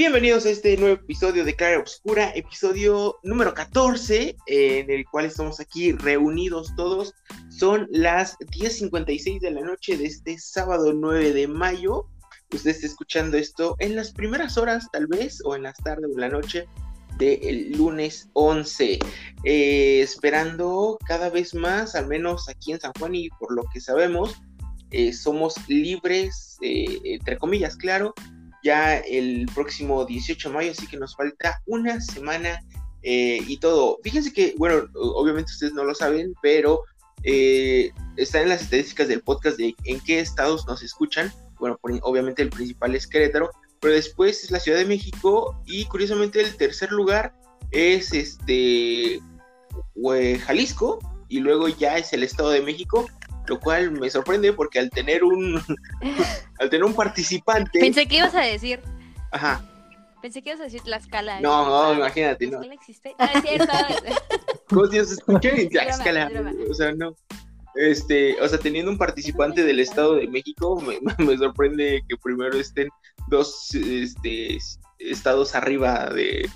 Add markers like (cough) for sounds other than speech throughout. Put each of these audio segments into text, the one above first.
Bienvenidos a este nuevo episodio de Clara Obscura, episodio número 14, en el cual estamos aquí reunidos todos. Son las 10.56 de la noche de este sábado 9 de mayo. Usted está escuchando esto en las primeras horas, tal vez, o en las tardes o la noche del lunes 11. Eh, esperando cada vez más, al menos aquí en San Juan y por lo que sabemos, eh, somos libres, eh, entre comillas, claro, ya el próximo 18 de mayo, así que nos falta una semana y todo. Fíjense que, bueno, obviamente ustedes no lo saben, pero está en las estadísticas del podcast de en qué estados nos escuchan. Bueno, obviamente el principal es Querétaro, pero después es la Ciudad de México y curiosamente el tercer lugar es este Jalisco y luego ya es el Estado de México, lo cual me sorprende porque al tener un (laughs) al tener un participante Pensé que ibas a decir. Ajá. Pensé que ibas a decir Tlaxcala. No, no, imagínate, no. ¿Tlaxcala existe? No, es cierto. (laughs) ¿Cómo se escucha en Tlaxcala? O sea, no. Este, o sea, teniendo un participante del Estado de México, me, (laughs) me sorprende que primero estén dos este, estados arriba de,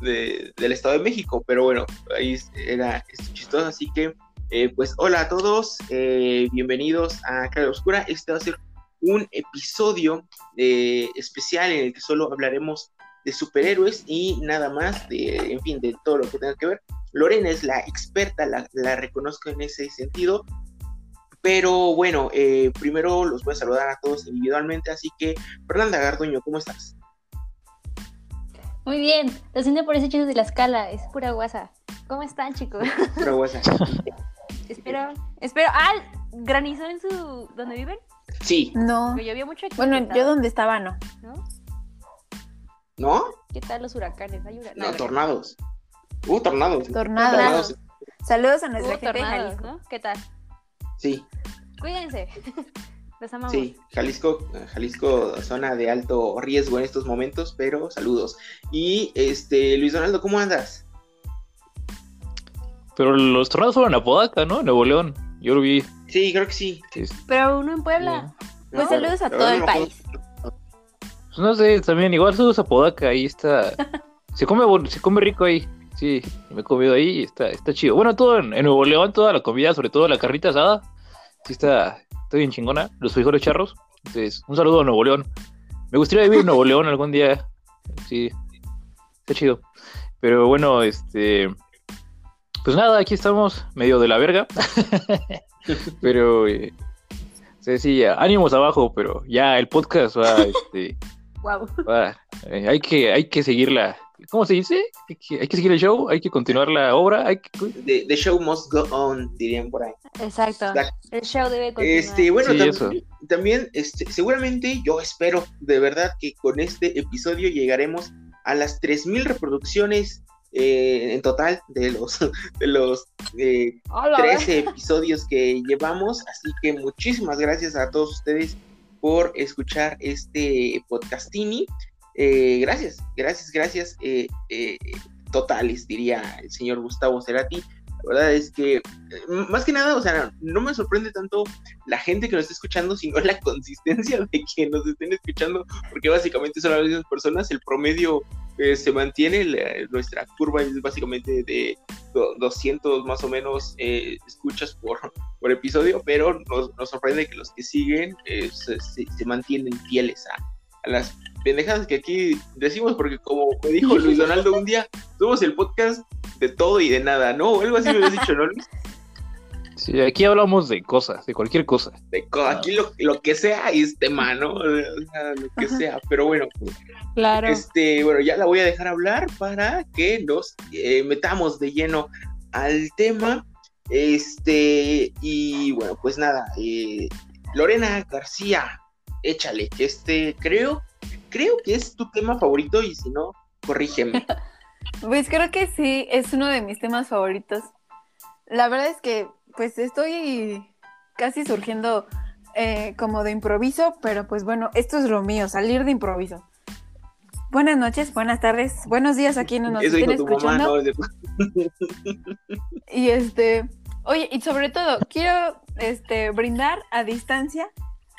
de- del Estado de México, pero bueno, ahí era es chistoso, así que, eh, pues, hola a todos, eh, bienvenidos a Cara Oscura, este va a ser un episodio eh, especial en el que solo hablaremos de superhéroes y nada más, de, en fin, de todo lo que tenga que ver. Lorena es la experta, la, la reconozco en ese sentido. Pero bueno, eh, primero los voy a saludar a todos individualmente, así que Fernanda Garduño, ¿cómo estás? Muy bien. Lo siento por ese chiste de la escala. Es pura guasa. ¿Cómo están, chicos? Pura guasa. (laughs) espero. Espero. Ah, granizó en su. ¿Dónde viven? Sí, No. Porque llovió mucho aquí. Bueno, ¿qué yo donde estaba no. ¿No? ¿no? ¿Qué tal los huracanes? ¿Hay huracanes? No, tornados. Uh, tornados. Tornados. Tornados, Saludos a nuestra gente de Jalisco. ¿no? ¿Qué tal? Sí, Cuídense. (laughs) Los amamos. sí. Jalisco, Jalisco, zona de alto riesgo en estos momentos, pero saludos. Y este, Luis Donaldo, ¿cómo andas? Pero los tornados fueron a Podaca, ¿no? Nuevo León. Yo lo vi. Sí, creo que sí. Sí. Pero uno en Puebla. Pues No, saludos a todo el país. Pues no sé, también igual saludos a Podaca, ahí está. (laughs) Se come, se come rico ahí. Sí, me he comido ahí y está, está chido. Bueno, todo en, en Nuevo León, toda la comida, sobre todo la carnita asada, sí está, está bien chingona. Los frijoles charros. Entonces, un saludo a Nuevo León. Me gustaría vivir en Nuevo León algún día. Sí, está chido. Pero bueno, este. Pues nada, aquí estamos, medio de la verga. (laughs) pero. eh, sí, sí, ánimos abajo, pero ya el podcast va, este. Wow. Va, eh, hay que, hay que seguir la, ¿cómo se dice? Hay que, hay que seguir el show, hay que continuar la obra, hay que, The, the show must go on, dirían por ahí. Exacto. Exacto. El show debe continuar. Este, bueno, Sí, tam- eso. también, este, seguramente yo espero de verdad que con este episodio llegaremos a las 3.000 reproducciones eh, en total de los, (laughs) de los eh, Hola, 13 episodios que llevamos. Así que muchísimas gracias a todos ustedes por escuchar este podcastini. Eh, gracias, gracias, gracias. eh, eh, totales, diría el señor Gustavo Cerati. La verdad es que, más que nada, o sea, no me sorprende tanto la gente que nos está escuchando, sino la (laughs) consistencia de que nos estén escuchando, porque básicamente son las mismas personas, el promedio eh, se mantiene, la- nuestra curva es básicamente de do- 200 más o menos eh, escuchas por, (laughs) por episodio, pero nos, nos sorprende que los que siguen eh, se, se- mantienen fieles a, a las pendejadas que aquí decimos, porque como me dijo Luis Donaldo un día, somos el podcast de todo y de nada, ¿no? Algo así me habías dicho, ¿no, Luis? (laughs) sí, aquí hablamos de cosas, de cualquier cosa. De co- aquí lo, lo que sea es tema, ¿no? O sea, lo que sea, pero bueno, Claro. este, bueno, ya la voy a dejar hablar para que nos eh, metamos de lleno al tema. Este, y bueno, pues nada, eh, Lorena García, échale, que este, creo, creo que es tu tema favorito y si no, corrígeme. (laughs) Pues creo que sí, es uno de mis temas favoritos. La verdad es que pues estoy casi surgiendo eh, como de improviso, pero pues bueno, esto es lo mío, salir de improviso. Buenas noches, buenas tardes, buenos días a quienes nos Eso estén mamá, escuchando. (laughs) Y este, oye, y sobre todo, quiero este brindar a distancia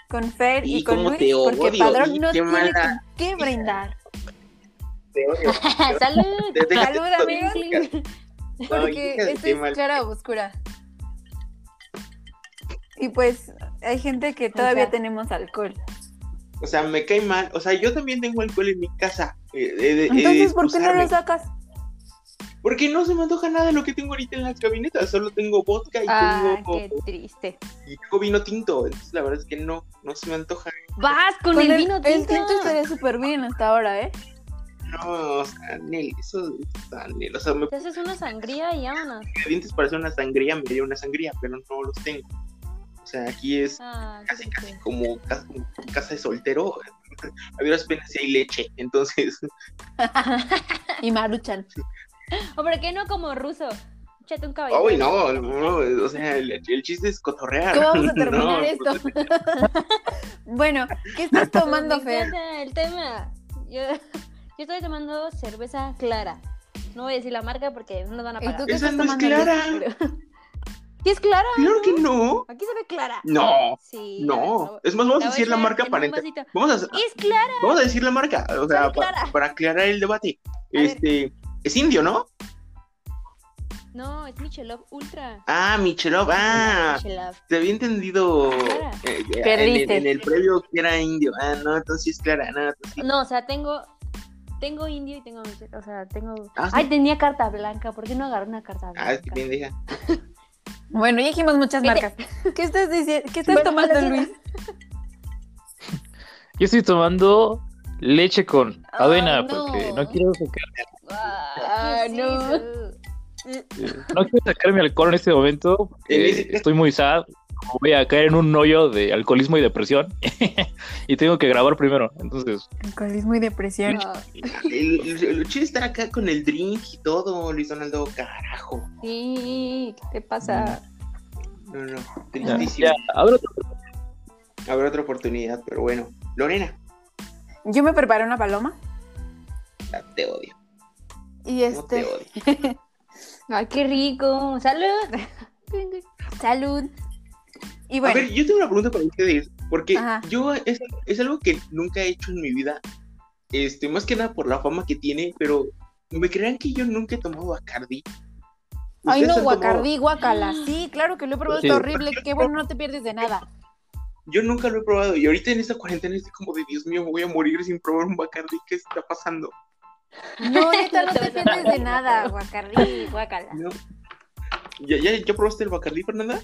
con Fer y, Y con Luis, porque odio, Padrón no qué tiene mala- con qué brindar. te odio. (laughs) ¡Salud! Salud, amigos. Porque esta es clara o oscura. Y pues hay gente que todavía sea. tenemos alcohol. O sea, me cae mal. O sea, yo también tengo alcohol en mi casa. Eh, eh, de- eh, Entonces, ¿por qué no lo sacas? Porque no se me antoja nada de lo que tengo ahorita en las cabinetas. Solo tengo vodka y, Ah, tengo, qué triste. y tengo vino tinto. Entonces, la verdad es que no, no se me antoja. Vas con, Con el el, vino el tinto. tinto estaría súper bien hasta ahora, ¿eh? No, o sea, Nel, eso está Nel. O sea, me Te haces una sangría y vámonos. ingredientes para hacer una sangría, me haría una sangría, pero no los tengo. O sea, aquí es Ah, casi, casi como casa, como casa de soltero. (laughs) A ver, apenas si hay leche. Entonces, (laughs) Y maruchan. ¿O por qué no como ruso? Échate un uy, no, no, o sea, el, el chiste es cotorrear. ¿Cómo vamos a (laughs) terminar No, esto? bueno, ¿qué estás tomando, Fer? el tema. Yo, yo estoy tomando cerveza clara. No voy a decir la marca porque no nos van a ¿Y tú pagar. qué Esa estás no es clara. ¿Sí es clara? Claro que no. Aquí se ve clara. No, Sí. no. Es más, vamos a decir la marca para. Vamos a, Es clara. vamos a decir la marca, o sea, Sabe pa- clara. para aclarar el debate. A ver. Este, es indio, ¿no? No, es Michelob Ultra. Ah, Michelov, ah, Michelob. te había entendido Clara. eh, eh, en, en el previo que era indio. Ah, no, entonces es clara, no, entonces. No, o sea, tengo tengo indio y tengo. O sea, tengo Ah, ¿sí? Ay, tenía carta blanca. ¿Por qué no agarré una carta blanca? Ah, es que pendeja. (laughs) Bueno, ya dijimos muchas marcas. ¿Qué estás diciendo? ¿Qué estás Bueno, tomando. Luis? Yo estoy tomando leche con Ah, avena no. porque no quiero sacar, Ah, ¿Qué es no. quiero sacar mi alcohol en este momento. porque Estoy muy sad. Voy a caer en un hoyo de alcoholismo y depresión (laughs) y tengo que grabar primero. Entonces, Alcoholismo y depresión. Es estar acá con el drink y todo, Luis Donaldo, carajo. Sí, ¿qué te pasa? No, no, ya, tristísimo. ya, ahora otro- Habrá otra oportunidad, pero bueno. Lorena, Yo me preparé una paloma ya te odio. y No te este. odio. (laughs) Ay, qué rico. Salud. (laughs) Salud. Y A ver, yo tengo una pregunta para ustedes, porque Ajá. yo es, es algo que nunca he hecho en mi vida, este, más que nada por la fama que tiene, pero ¿me crean que yo nunca he tomado Bacardi? ay ¿Ustedes no, guacardí, guacala. (gasps) Sí, claro que lo he probado, Sí. está horrible. Qué bueno, no te pierdes de nada. Yo nunca lo he probado y ahorita en esta cuarentena estoy como de Dios mío, me voy a morir sin probar un Bacardi, ¿qué está pasando? No, neta, no te pierdes de nada, (laughs) guacala. guácala. No. ¿Ya, ya, ¿Ya probaste el Bacardi, Fernanda?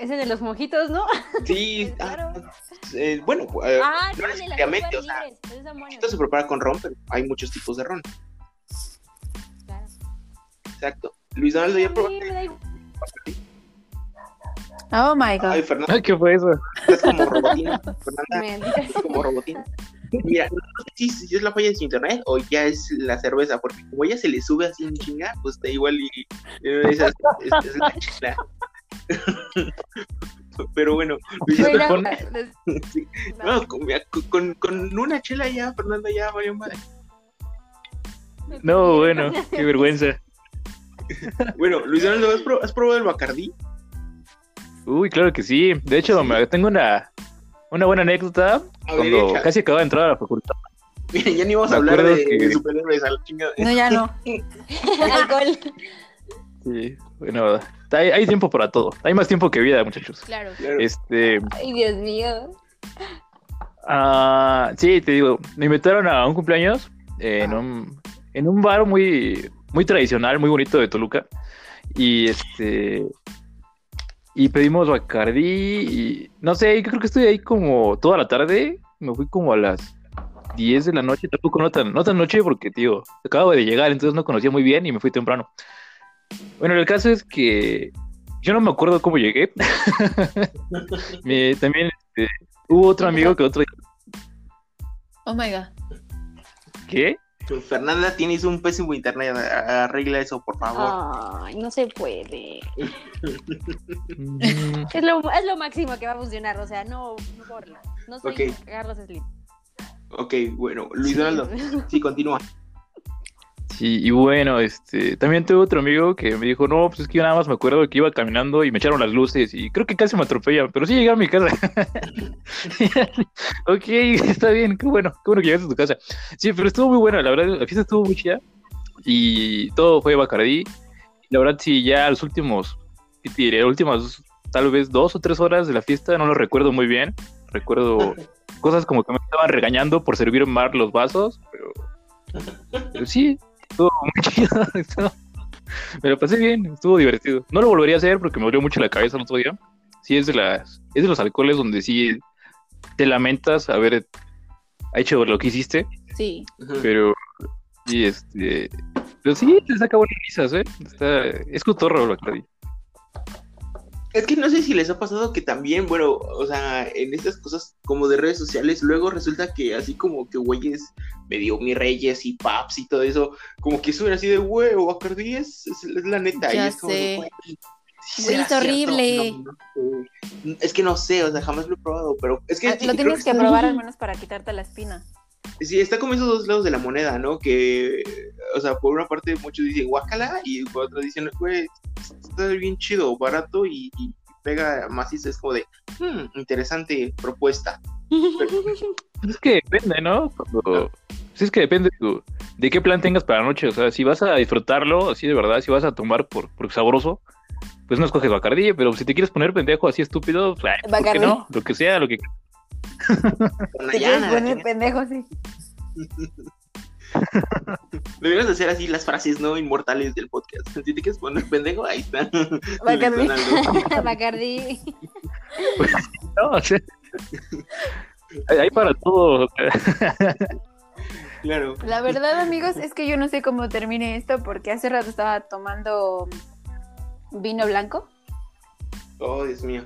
Ese de los mojitos, ¿no? (laughs) Sí, (laughs) Claro. ah, eh, bueno, eh, Ah, no necesariamente, o sea, esto se prepara con ron, pero hay muchos tipos de ron. Claro. Exacto. Luis Donaldo, ¿ya probaste me da igual. Bacardi? Oh my god. Ay, Fernanda, ¿Qué fue eso? estás como robotina. Fernanda, (laughs) estás como robotina. Mira, no sé si, si es la falla de su internet o ya es la cerveza, porque como ella se le sube así en chinga, pues da igual y eh, esa es, es- es la. (laughs) Pero bueno, (laughs) (laughs) sí. no, con, con- con una chela ya, Fernanda ya valió madre. No, bueno, qué vergüenza. Bueno, Luis Donaldo, ¿has, pro- has probado el Bacardí? Uy, claro que sí. De hecho, me- tengo una, una buena anécdota. A Cuando casi acababa de entrar a la facultad. Mira, ya ni vamos a hablar de, que- de superhéroes a la chingada. No, ya no. Alcohol. Sí, bueno, hay, hay tiempo para todo. Hay más tiempo que vida, muchachos. Claro. Claro. Este, Ay, Dios mío. ah, sí, te digo, me invitaron a un cumpleaños en Ajá. un, en un bar muy, muy tradicional, muy bonito de Toluca. Y este, y pedimos Bacardí y no sé, yo creo que estoy ahí como toda la tarde. Me fui como a las 10 de la noche, tampoco no tan, no tan noche porque, tío, acabo de llegar, entonces no conocía muy bien y me fui temprano. Bueno, el caso es que yo no me acuerdo cómo llegué. (laughs) Me- también este, hubo otro amigo que otro Oh my god. ¿Qué? Fernanda, tienes un pésimo internet. Arregla eso, por favor. Ay, no se puede. (laughs) Es lo, es lo máximo que va a funcionar, o sea, no, no borla. No soy Ok. Carlos Slim. Ok, bueno, Luis Donaldo, sí, continúa. Sí, y bueno, este, también tuve otro amigo que me dijo, no, pues es que yo nada más me acuerdo que iba caminando y me echaron las luces y creo que casi me atropellan, pero sí llegué a mi casa. (laughs) ok, está bien, qué bueno, qué bueno que llegaste a tu casa. Sí, pero estuvo muy buena, la verdad, la fiesta estuvo muy chida y todo fue Bacardí. La verdad, sí, ya los últimos, ¿qué te diré? Últimas tal vez dos o tres horas de la fiesta, no lo recuerdo muy bien. Recuerdo (laughs) cosas como que me estaban regañando por servir mal los vasos, pero, pero sí, estuvo muy (laughs) chido. estuvo- Me lo pasé bien, estuvo divertido. No lo volvería a hacer porque me dolió mucho la cabeza el otro día. Sí, es de, las, es de los alcoholes donde sí te lamentas haber hecho lo que hiciste, Sí. Pero sí, este, pero sí, te saca buenas risas, ¿eh? Está, es cotorro, Bacardi. Es que no sé si les ha pasado que también, bueno, o sea, en estas cosas como de redes sociales, luego resulta que así como que güeyes medio mi reyes y paps y todo eso, como que suben así de huevo, Bacardi es, es, es la neta. y Ya es como de, sé. güey, sí es horrible. no, no sé. es que no sé, o sea, jamás lo he probado, pero es que... Ah, Lo tienes que está- probar al menos para quitarte la espina. Sí, está como esos dos lados de la moneda, ¿no? Que, o sea, por una parte muchos dicen guácala y por otra dicen, güey, está bien chido, barato y, y pega macizo. Es como de, "Hmm, interesante propuesta. Es que depende, ¿no? Cuando... Sí, es que depende de, tu- de qué plan tengas para la noche. O sea, si vas a disfrutarlo, así de verdad, si vas a tomar por, por sabroso, pues no escoges Bacardí, pero si te quieres poner pendejo así estúpido, pues, ay, ¿por qué Bacardí. no? Lo que sea, lo que... Con Te Ayana, quieres poner la pendejo, sí. (laughs) Deberías hacer así las frases no inmortales del podcast. Si te quieres poner pendejo, ahí está. (laughs) Bacardí. Sonando. (laughs) Bacardí. No, o sea, hay, para todo. Claro. La verdad, amigos, es que yo no sé cómo termine esto porque hace rato estaba tomando vino blanco Oh, Dios mío.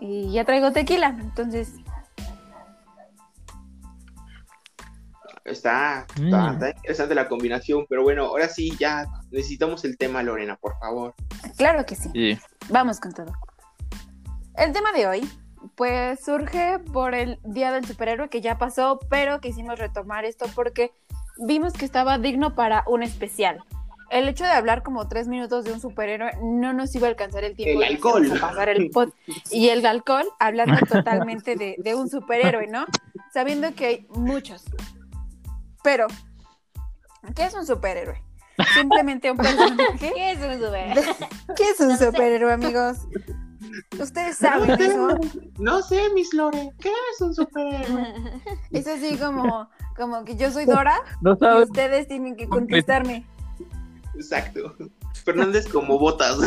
y ya traigo tequila. Entonces, Está, está, Mm. está interesante la combinación, pero bueno, ahora sí ya necesitamos el tema, Lorena, por favor. claro que sí. sí. Vamos con todo. El tema de hoy, pues surge por el Día del Superhéroe que ya pasó, pero quisimos retomar esto porque vimos que estaba digno para un especial. El hecho de hablar como tres minutos de un superhéroe no nos iba a alcanzar el tiempo. El alcohol. a pasar el pod- y el alcohol, hablando (laughs) totalmente de, de un superhéroe, ¿no? Sabiendo que hay muchos. Pero, ¿qué es un superhéroe? Simplemente un personaje (laughs) ¿Qué es un superhéroe? ¿Qué es un superhéroe, amigos? ¿Ustedes saben eso? No sé, Miss Lore, ¿qué es un superhéroe? (laughs) Es así como, como que yo soy Dora (laughs) No y sabes. ustedes tienen que contestarme. Exacto. Fernández como botas.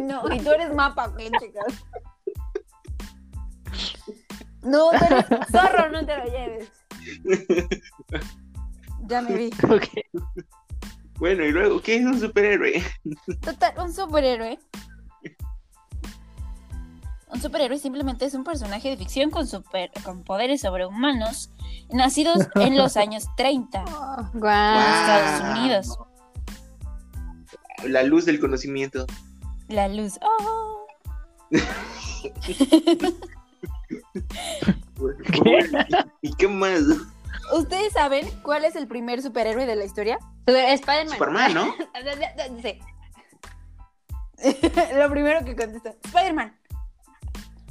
No, y tú eres mapa, ¿qué, chicas? No, tú eres zorro, no te lo lleves. (laughs) Ya me vi. Bueno, y luego, ¿qué es un superhéroe? Total, un superhéroe. Un superhéroe simplemente es un personaje de ficción con, super, con poderes sobrehumanos, nacidos en los (laughs) años 30 en Guau. Estados Unidos. La luz del conocimiento. La luz. Oh. (laughs) ¿Y qué más? ¿Ustedes saben cuál es el primer superhéroe de la historia? Spider-Man. Superman, ¿no? (laughs) Sí. (laughs) Lo primero que contesta, Spider-Man.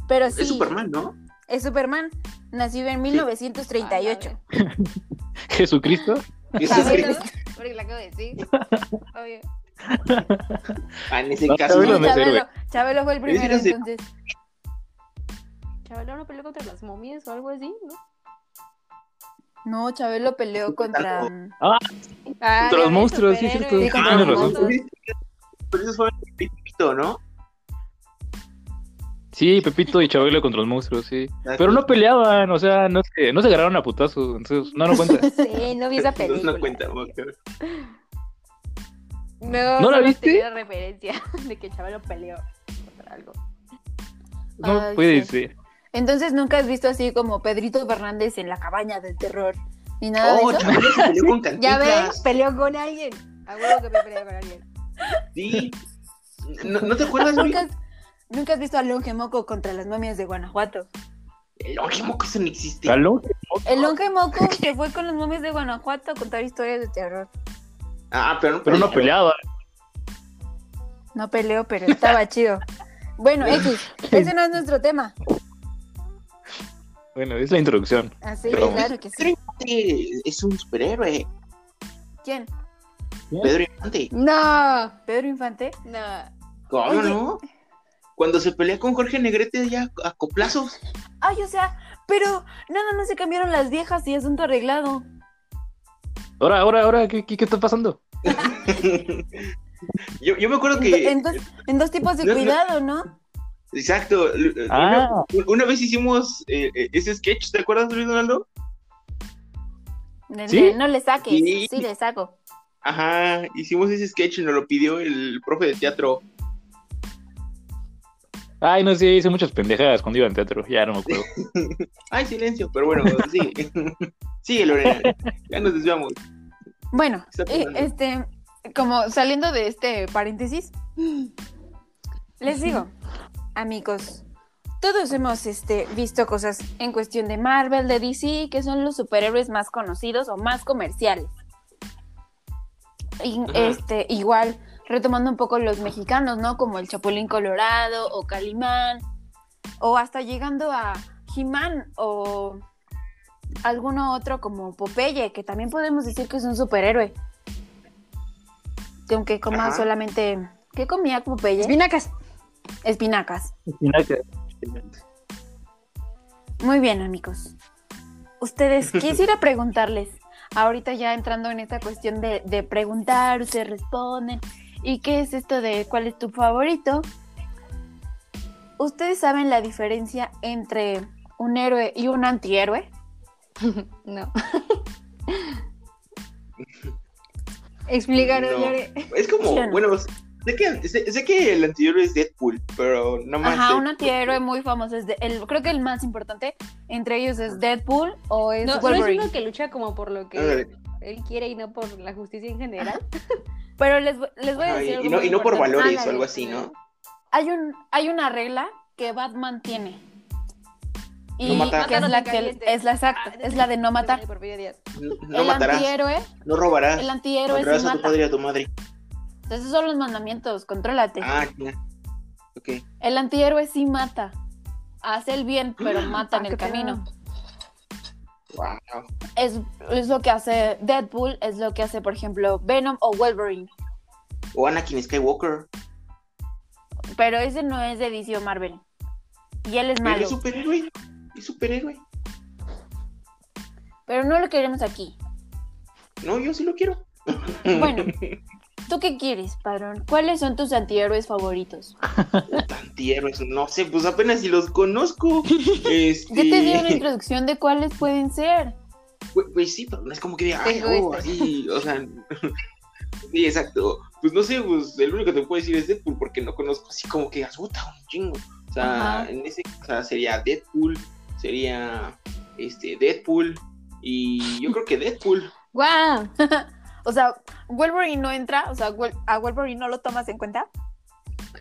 Pero sí, Es Superman, ¿no? es Superman, nacido en 1938. Jesucristo. Es Chabelo. Superman. Porque la acabo de decir. Obvio. Ah, en ese No, caso. Chabelo Sí, no Chabelo. Chabelo fue el primero, entonces. Chabelo no peleó contra las momias o algo así, ¿no? No, Chabelo peleó contra. mm, Ah, Contra los monstruos, sí, cierto. Sí, contra Ah, los no, monstruos. pero esos fueron el Pepito, ¿no? Sí, Pepito y Chabelo contra los monstruos, sí. Pero no peleaban, o sea, no se, no se agarraron a putazos, entonces no, no cuenta. (laughs) Sí, no vi esa (laughs) película. no cuenta. No, ¿No la solo viste? tenía referencia (laughs) de que Chabelo peleó contra algo. No Ay, puede sí. ser. Entonces nunca has visto así como Pedrito Fernández en la cabaña del terror. Ni nada Oh, de eso. Se peleó con (laughs) Ya ves, peleó con alguien. A huevo que me peleé con alguien. Sí. ¿No, ¿no te acuerdas? ¿Nunca has, nunca has visto a Longe Moco contra las momias de Guanajuato? El Longemoco, eso no existe. El longe moco (laughs) se fue con los momios de Guanajuato a contar historias de terror. Ah, pero no Pero no peleaba. peleaba. No peleó, pero estaba (laughs) chido. Bueno, X, ese no es nuestro tema. Bueno, es la introducción. Así, Pero- claro que sí. Pedro Infante es un superhéroe. ¿Quién? Pedro Infante. No, ¿Pedro Infante? no. ¿Cómo Oye. no? Cuando se pelea con Jorge Negrete ya a coplazos. Ay, o sea, pero nada más se cambiaron las viejas y asunto arreglado. Ahora, ahora, ahora, ¿qué, qué, qué está pasando? (laughs) yo, yo me acuerdo En, que. en dos, en dos tipos de No, no. cuidado, ¿no? Exacto. l- Ah. Una, una vez hicimos eh, eh, ese sketch, ¿te acuerdas, Luis Donaldo? ¿Sí? no le saques. Sí. Sí, le saco. Ajá, hicimos ese sketch y nos lo pidió el profe de teatro. Ay, no sé, hice muchas pendejadas cuando iba en teatro. Ya no me acuerdo. (laughs) Ay, silencio, pero bueno, sigue. (laughs) sigue, Lorena. Ya nos desviamos. Bueno, eh, este, como saliendo de este paréntesis, (gasps) les digo, amigos, todos hemos este, visto cosas en cuestión de Marvel, de DC, que son los superhéroes más conocidos o más comerciales. Y, este, igual, retomando un poco los mexicanos, ¿no? Como el Chapulín Colorado o Calimán, o hasta llegando a He-Man o alguno otro como Popeye, que también podemos decir que es un superhéroe. Que aunque coma Ajá. solamente... ¿Qué comía Popeye? Espinacas. Espinacas. Muy bien, amigos. Ustedes, (laughs) quisiera preguntarles, ahorita ya entrando en esta cuestión de, de preguntar, ustedes responden, ¿y qué es esto de cuál es tu favorito? ¿Ustedes saben la diferencia entre un héroe y un antihéroe? (laughs) No. (laughs) Explícanos, No. Lore. Es como, ¿Sí o no? bueno, sé que, sé, sé que el anterior es Deadpool, pero no más. Ajá, un antihéroe muy famoso. Es de- el, creo que el más importante entre ellos es Deadpool o es No, ¿no es Wolverine. uno que lucha como por lo que él quiere y no por la justicia en general. (laughs) Pero les, voy- les voy a Ajá, decir y, algo y no, y no por valores o algo así, sí. ¿no? Hay, un, hay una regla que Batman tiene. Y No matar. que es la que es la exacta, Ah, es la de no matar. No, no el matarás, antihéroe, no robarás, el antihéroe sí a tu mata. padre y a tu madre. Esos son los mandamientos, contrólate. Ah, ya. Ok. El antihéroe sí mata. Hace el bien, pero (gasps) mata en Ah, el pedo. camino. Wow. Es, es lo que hace Deadpool, es lo que hace, por ejemplo, Venom o Wolverine. O Anakin Skywalker. Pero ese no es de DC o Marvel. Y él es Pero malo. es superhéroe. Es superhéroe. Pero no lo queremos aquí. No, yo sí lo quiero. Bueno, (laughs) ¿tú qué quieres, padrón? ¿Cuáles son tus antihéroes favoritos? (laughs) Antihéroes, no sé, pues apenas si los conozco. (laughs) Este... Ya te di una introducción de cuáles pueden ser. Pues, pues sí, pero no es como que diga, ay, oh, este. así, o sea. (laughs) sí, exacto. Pues no sé, pues el único que te puedo decir es Deadpool, porque no conozco así como que puta, un chingo. O sea, Ajá. en ese o sea, sería Deadpool, sería este Deadpool, y yo creo que Deadpool. ¡Guau! O sea, Wolverine no entra, o sea, a Wolverine no lo tomas en cuenta.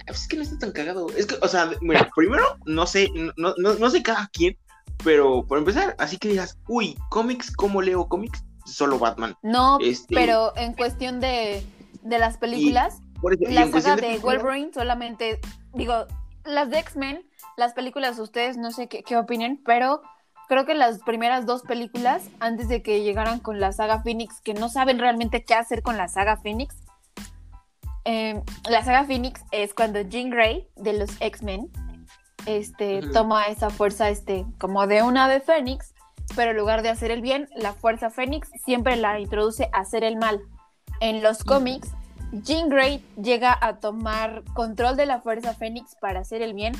Pues es que no está tan cagado. Es que, o sea, mira, primero, no sé, no, no, no sé cada quien, pero por empezar, así que digas, uy, cómics, ¿cómo leo cómics? Solo Batman. No, Este- pero en cuestión de, de las películas, eso, y la saga de películas, Wolverine solamente, digo, las de X-Men, las películas, ustedes no sé qué, qué opinen, pero creo que las primeras dos películas, antes de que llegaran con la saga Phoenix, que no saben realmente qué hacer con la saga Phoenix, eh, la saga Phoenix es cuando Jean Grey de los X-Men este, toma esa fuerza este, como de una ave Fénix, pero en lugar de hacer el bien, la fuerza Fénix siempre la introduce a hacer el mal. En los cómics, Jean Grey llega a tomar control de la fuerza Fénix para hacer el bien,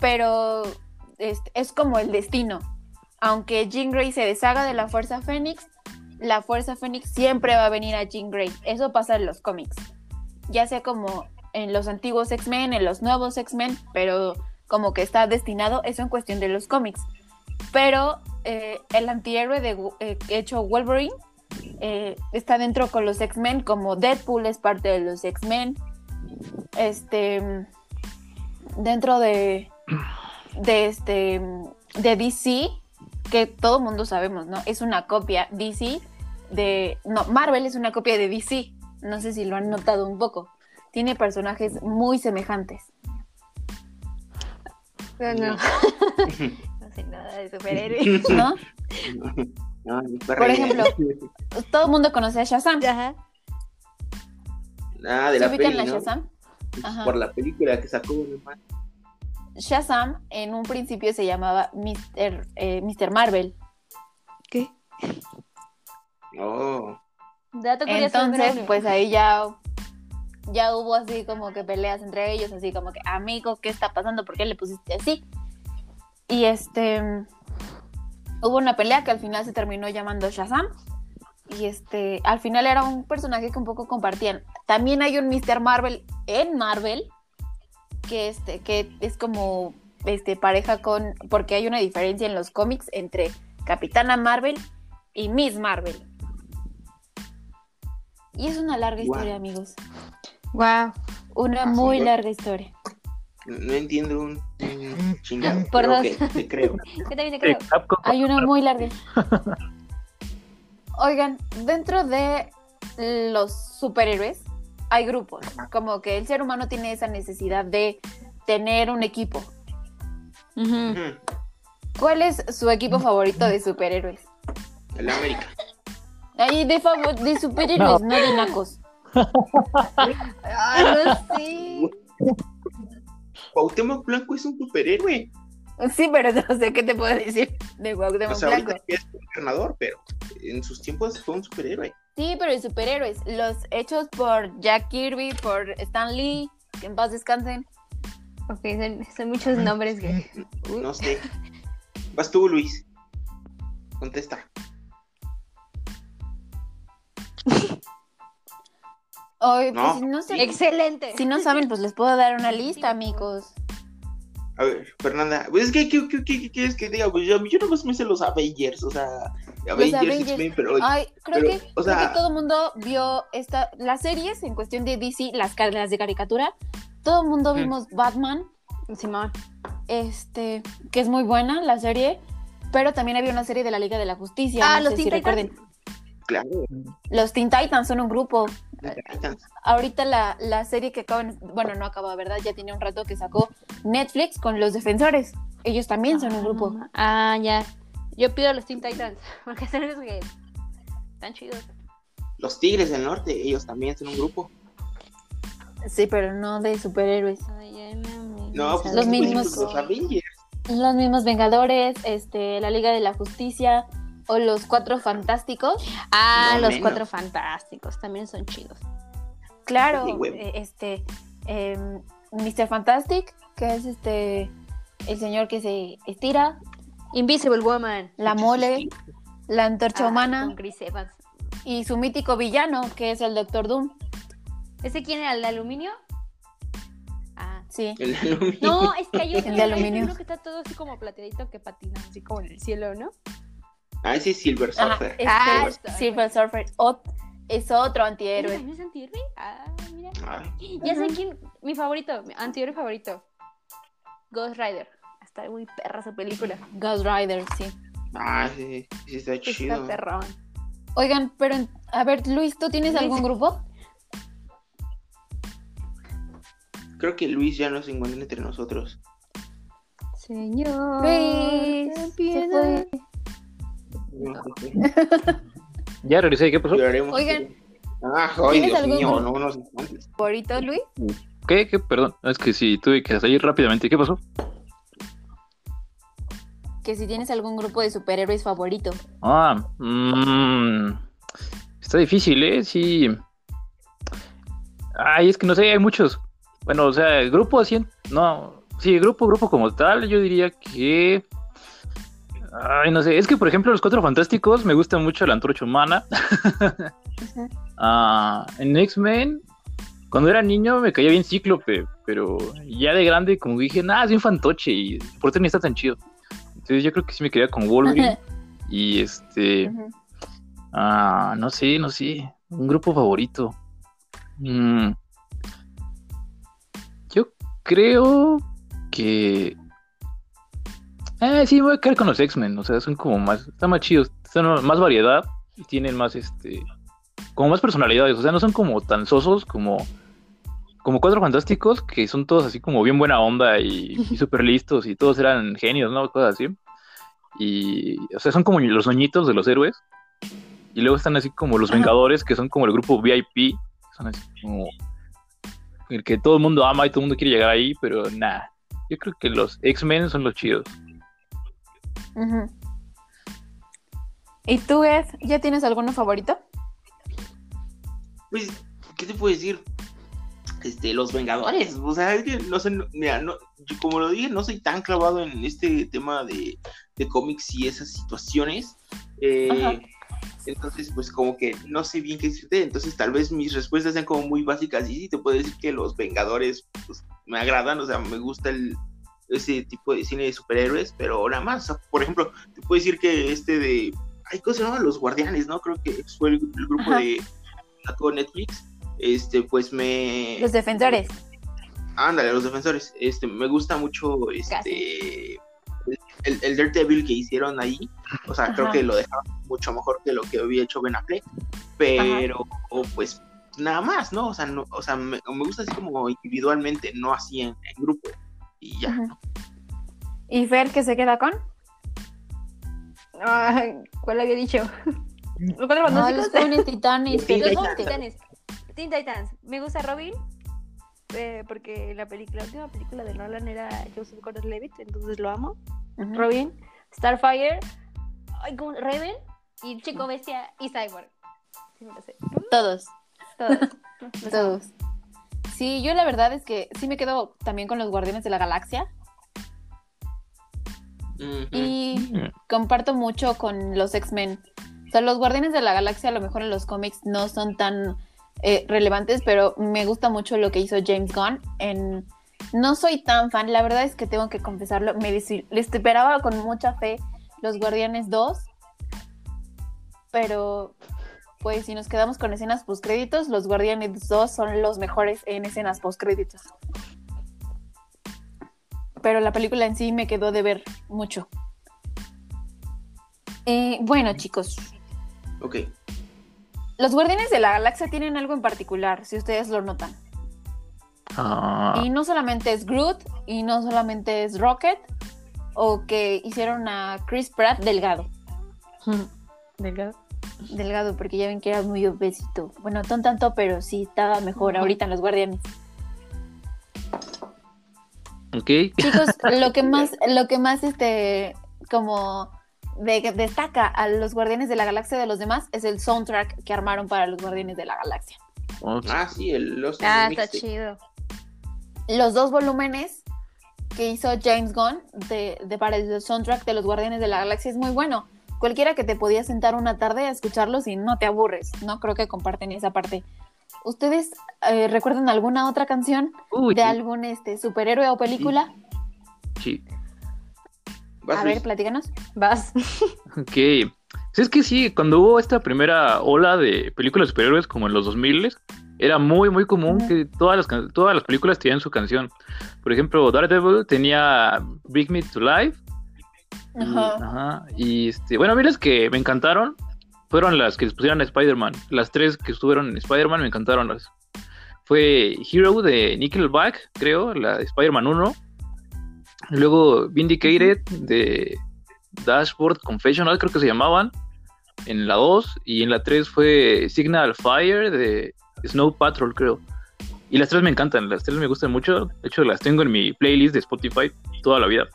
pero este, es como el destino. Aunque Jean Grey se deshaga de la fuerza Fénix, la fuerza Fénix siempre va a venir a Jean Grey. Eso pasa en los cómics. Ya sea como en los antiguos X-Men, en los nuevos X-Men, pero como que está destinado, eso en cuestión de los cómics. Pero eh, el antihéroe de, eh, hecho Wolverine eh, está dentro con los X-Men, como Deadpool es parte de los X-Men. Este, dentro de, este, de DC, que todo mundo sabemos, ¿no? Es una copia DC de... No, Marvel es una copia de DC. No sé si lo han notado un poco. Tiene personajes muy semejantes. No, no. (laughs) no sé nada de superhéroes. (laughs) ¿No? (laughs) No, ni Por ejemplo, Todo el mundo conoce a Shazam. Ajá. Ah, de ¿Se la ubican peli. Shazam? Ajá. Por la película que sacó, no más. Shazam en un principio se llamaba Mr. eh, Mr. Marvel. ¿Qué? Oh. Dato. Entonces, pues ahí ya, ya hubo así como que peleas entre ellos, así como que, amigo, ¿qué está pasando? ¿Por qué le pusiste así? Y este, hubo una pelea que al final se terminó llamando Shazam. Y este, al final era un personaje que un poco compartían. También hay un Mr. Marvel en Marvel, que este, que es como este pareja con, porque hay una diferencia en los cómics entre Capitana Marvel y Miss Marvel. Y es una larga historia, amigos. Wow. Una Ah, muy larga historia. No, entiendo un, un chingado. Por dos. te creo. (laughs) Yo también te creo. Hay una muy larga. (laughs) Oigan, dentro de los superhéroes hay grupos, como que el ser humano tiene esa necesidad de tener un equipo. ¿Cuál es su equipo favorito de superhéroes? El América. Ahí de, de superhéroes, no. de nacos. Ah, no sé. Cuauhtémoc Blanco es un superhéroe. Sí, pero no sé qué te puedo decir de O Cuauhtémoc sea, Blanco. ahorita es un gobernador, pero en sus tiempos fue un superhéroe. Sí, pero de superhéroes, los hechos por Jack Kirby, por Stan Lee, que en paz descansen. Ok, son, son muchos nombres que. No sé. Vas tú, Luis. Contesta. Ay, No. pues no sé. Excelente. Si no saben, pues les puedo dar una lista, amigos. A ver, Fernanda. Pues es que, ¿qué, qué, qué- qué quieres que diga? Pues yo, yo nomás me sé los Avengers, o sea, Avengers, Avengers. X-Men, pero Ay, creo, pero, que, o creo que todo el mundo vio esta, las series en cuestión de DC, las, las de caricatura. Todo el mundo vimos Batman, Simón. este, que es muy buena la serie, pero también había una serie de la Liga de la Justicia. Ah, no los sé si Teen Titans. recuerden. claro. Los Teen Titans son un grupo. Titans. Ahorita la, la serie que acaban, bueno, no acaba, ¿verdad? Ya tiene un rato que sacó Netflix con los defensores. Ellos también son un grupo. Ah, ya. Yo pido a los Teen Titans. (laughs) Porque son los que. Están chidos. Los Tigres del Norte, ellos también son un grupo. Sí, pero no de superhéroes. Ay, ay, mami. No, pues Los mismos- los Avengers. Los mismos Vengadores, este, la Liga de la Justicia o los Cuatro Fantásticos. Ah, No los menos. cuatro fantásticos. También son chidos. Claro, eh, este, em, Mr. Fantastic, que es este, el señor que se estira, Invisible Woman. la mole, la antorcha Ah, humana Con Chris Evans. y su mítico villano, que es el Doctor Doom. ¿Ese quién era? ¿El de aluminio? Ah. Sí. El aluminio. No, es que hay otro, El de aluminio. uno que está todo así como plateadito que patina así como en el cielo, ¿no? Ah, ese es Silver Ajá, Surfer. este, Ah, está. Silver Surfer ot- es otro ¿Ese antihéroe. también es antihéroe? Ah, mira. Ay, Ya sé quién, mi favorito, mi antihéroe favorito. Ghost Rider. Está muy perra esa película. Ghost Rider, sí. ah, sí, sí está Está chido. perrón. Oigan, pero a ver, Luis, ¿tú tienes Luis. algún grupo? Creo que Luis ya no se encuentra entre nosotros. Señor. Luis, se fue. No. Ya regresé, ¿qué pasó? Lloraremos. Oigan. Ah, ay, ¿Tienes Dios mío, no nos espantes. ¿Favorito, Luis? ¿Qué? ¿Qué? Perdón, es que sí, tuve que salir rápidamente. ¿Qué pasó? Que si tienes algún grupo de superhéroes favorito. Ah, mm, está difícil, ¿eh? Sí. Ay, es que no sé, hay muchos. Bueno, o sea, el grupo así, no, sí, grupo, grupo como tal, yo diría que... Ay, no sé, es que por ejemplo los Cuatro Fantásticos me gusta mucho la Antorcha Humana. (laughs) Ah, en X-Men, cuando era niño me caía bien Cíclope, pero ya de grande como dije, nah, es un fantoche y por eso ni está tan chido. Entonces yo creo que sí me quedaría con Wolverine. (laughs) y este... Ah, no sé, no sé. Un grupo favorito. Mm, yo creo que. Eh, sí, me voy a quedar con los X-Men, o sea, son como más, están más chidos, son más variedad y tienen más, este, como más personalidades, o sea, no son como tan sosos como, como Cuatro Fantásticos, que son todos así como bien buena onda y, y súper listos y todos eran genios, ¿no? Cosas así. Y, o sea, son como los noñitos de los héroes. Y luego están así como los. Vengadores, que son como el grupo VIP, son así como el que todo el mundo ama y todo el mundo quiere llegar ahí, pero nada. Yo creo que los X-Men son los chidos. ¿Y tú, Ed, ya tienes alguno favorito? Pues, ¿qué te puedo decir? Este, los Vengadores, o sea, es que no sé, mira, no, yo como lo dije, no soy tan clavado en este tema de, de cómics y esas situaciones. eh, entonces, pues como que no sé bien qué decirte, entonces tal vez mis respuestas sean como muy básicas y sí, te puedo decir que los Vengadores pues, me agradan, o sea, me gusta el, ese tipo de cine de superhéroes, pero nada más, o sea, por ejemplo, te puedo decir que este de, ay, ¿cómo se llama? Los Guardianes, ¿no? Creo que fue el, el grupo Ajá. de Netflix, este, pues me... Los defensores. Ándale, los defensores. Este, me gusta mucho este el, el Daredevil que hicieron ahí. O sea, creo que lo dejaron mucho mejor que lo que había hecho Ben Affleck. Pero, o, pues, nada más, ¿no? O sea, no, o sea, me, me gusta así como individualmente, no así en, en grupo. Y ya. Ujú. ¿Y Fer, qué se queda con? Ay, ¿Cuál había dicho? (laughs) ¿Los cuatro No, los jóvenes titanes. Los jóvenes titanes. Teen Titans. Me gusta Robin. eh, porque la película, la última película de Nolan era Joseph Gordon-Levitt, entonces lo amo. Robin, Starfire. Raven y Chico Bestia y Cyborg. Sí, me lo sé. Todos, Todos. (laughs) Todos. Sí, yo la verdad es que sí me quedo también con los Guardianes de la Galaxia y comparto mucho con los X-Men. O sea, los Guardianes de la Galaxia a lo mejor en los cómics no son tan eh, relevantes, pero me gusta mucho lo que hizo James Gunn. En... No soy tan fan, la verdad es que tengo que confesarlo. Me esperaba con mucha fe los Guardianes 2, pero pues si nos quedamos con escenas postcréditos, los Guardianes 2 son los mejores en escenas postcréditos. Pero la película en sí me quedó de ver mucho. Eh, bueno, chicos, Ok. Los Guardianes de la Galaxia tienen algo en particular, si ustedes lo notan. Ah, Y no solamente es Groot, y no solamente es Rocket, o que hicieron a Chris Pratt delgado. Delgado. Delgado, porque ya ven que era muy obesito. Bueno, no tanto, pero sí estaba mejor ahorita en los Guardianes. ok. Chicos, lo que (laughs) más, lo que más este, como de- destaca a los Guardianes de la Galaxia de los demás es el soundtrack que armaron para los Guardianes de la Galaxia. Ah, sí, el los Ah, el está chido. Los dos volúmenes que hizo James Gunn de, de para el soundtrack de los Guardianes de la Galaxia es muy bueno. Cualquiera que te podía sentar una tarde a escucharlos y no te aburres. No creo que comparten esa parte. ¿Ustedes eh, recuerdan alguna otra canción Uy, de algún este, superhéroe o película? sí. Vas, A ver, Luis. platícanos. Vas. (laughs) Ok. Sí, Es que sí, cuando hubo esta primera ola de películas de superhéroes como en los 2000 era muy, muy común que todas las, todas las películas tenían su canción. Por ejemplo, Daredevil tenía Bring Me to Life. y- Ajá. ajá, y este, bueno, a mí las que me encantaron fueron las que les pusieron a Spider-Man. Las tres que estuvieron en Spider-Man me encantaron. Las. Fue Hero de Nickelback, creo, la de Spider-Man 1. Luego Vindicated de Dashboard Confessional, creo que se llamaban, en la 2. Y en la 3 fue Signal Fire de Snow Patrol, creo. Y las tres me encantan, las tres me gustan mucho. De hecho, las tengo en mi playlist de Spotify toda la vida.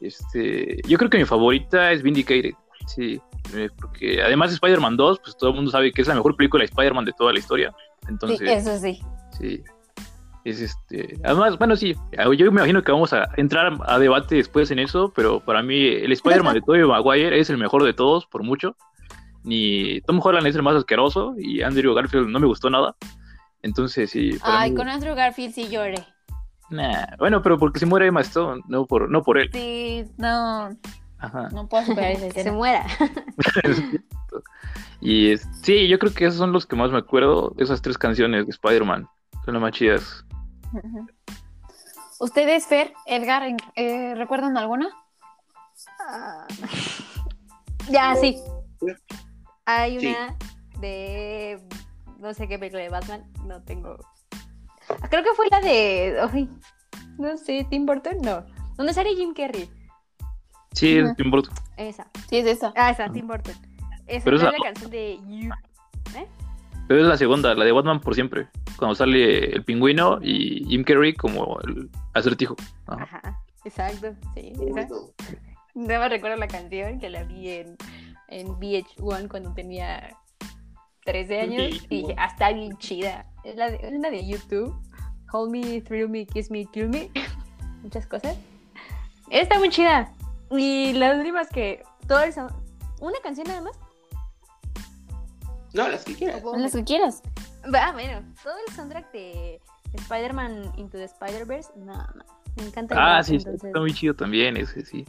Este, yo creo que mi favorita es Vindicated. Sí, eh, porque además de Spider-Man 2, pues todo el mundo sabe que es la mejor película de Spider-Man de toda la historia. Entonces, sí, eso sí. Sí. Es este. Además, bueno, sí. Yo me imagino que vamos a entrar a debate después en eso, pero para mí el Spider-Man de Tobey Maguire es el mejor de todos, por mucho. Ni Tom Holland es el más asqueroso y Andrew Garfield no me gustó nada. Entonces, sí. para Ay, mí- con Andrew Garfield sí lloré. Nah, Bueno, pero porque se muere Emma Stone, no por, no por él. Sí, no, Ajá. no puedo superar esa (laughs) Se escena. muera. (laughs) y es- sí, yo creo que esos son los que más me acuerdo. Esas tres canciones de Spider-Man son las más chidas. ¿Ustedes, Fer, Edgar, eh, recuerdan alguna? Ah. Ya, sí. Hay Sí. una de. No sé qué película de Batman. No tengo. Ah, Creo que fue la de. ay, no sé, Tim Burton, no. ¿Dónde sale Jim Carrey? Sí, es. Tim Burton. Esa. Sí, es esa. Ah, esa, Tim Burton. Esa Pero es esa- la canción de You. Pero es la segunda, la de Batman por siempre. Cuando sale el pingüino y Jim Carrey como el acertijo. Ajá. Ajá, exacto. Sí, bonito. No me recuerdo la canción que la vi en, en VH1 cuando tenía 13 años y dije, ah, está bien chida. Es la de, es una de YouTube. Hold me, thrill me, kiss me, kill me. (laughs) Muchas cosas. Está muy chida. Y las últimas que todo eso. ¿Una canción nada más? No, las que quieras. Las que quieras. Va, bueno, todo el soundtrack de Spider-Man Into the Spider-Verse, no, no, me encanta. el Ah, sí, entonces- está muy chido también ese, sí.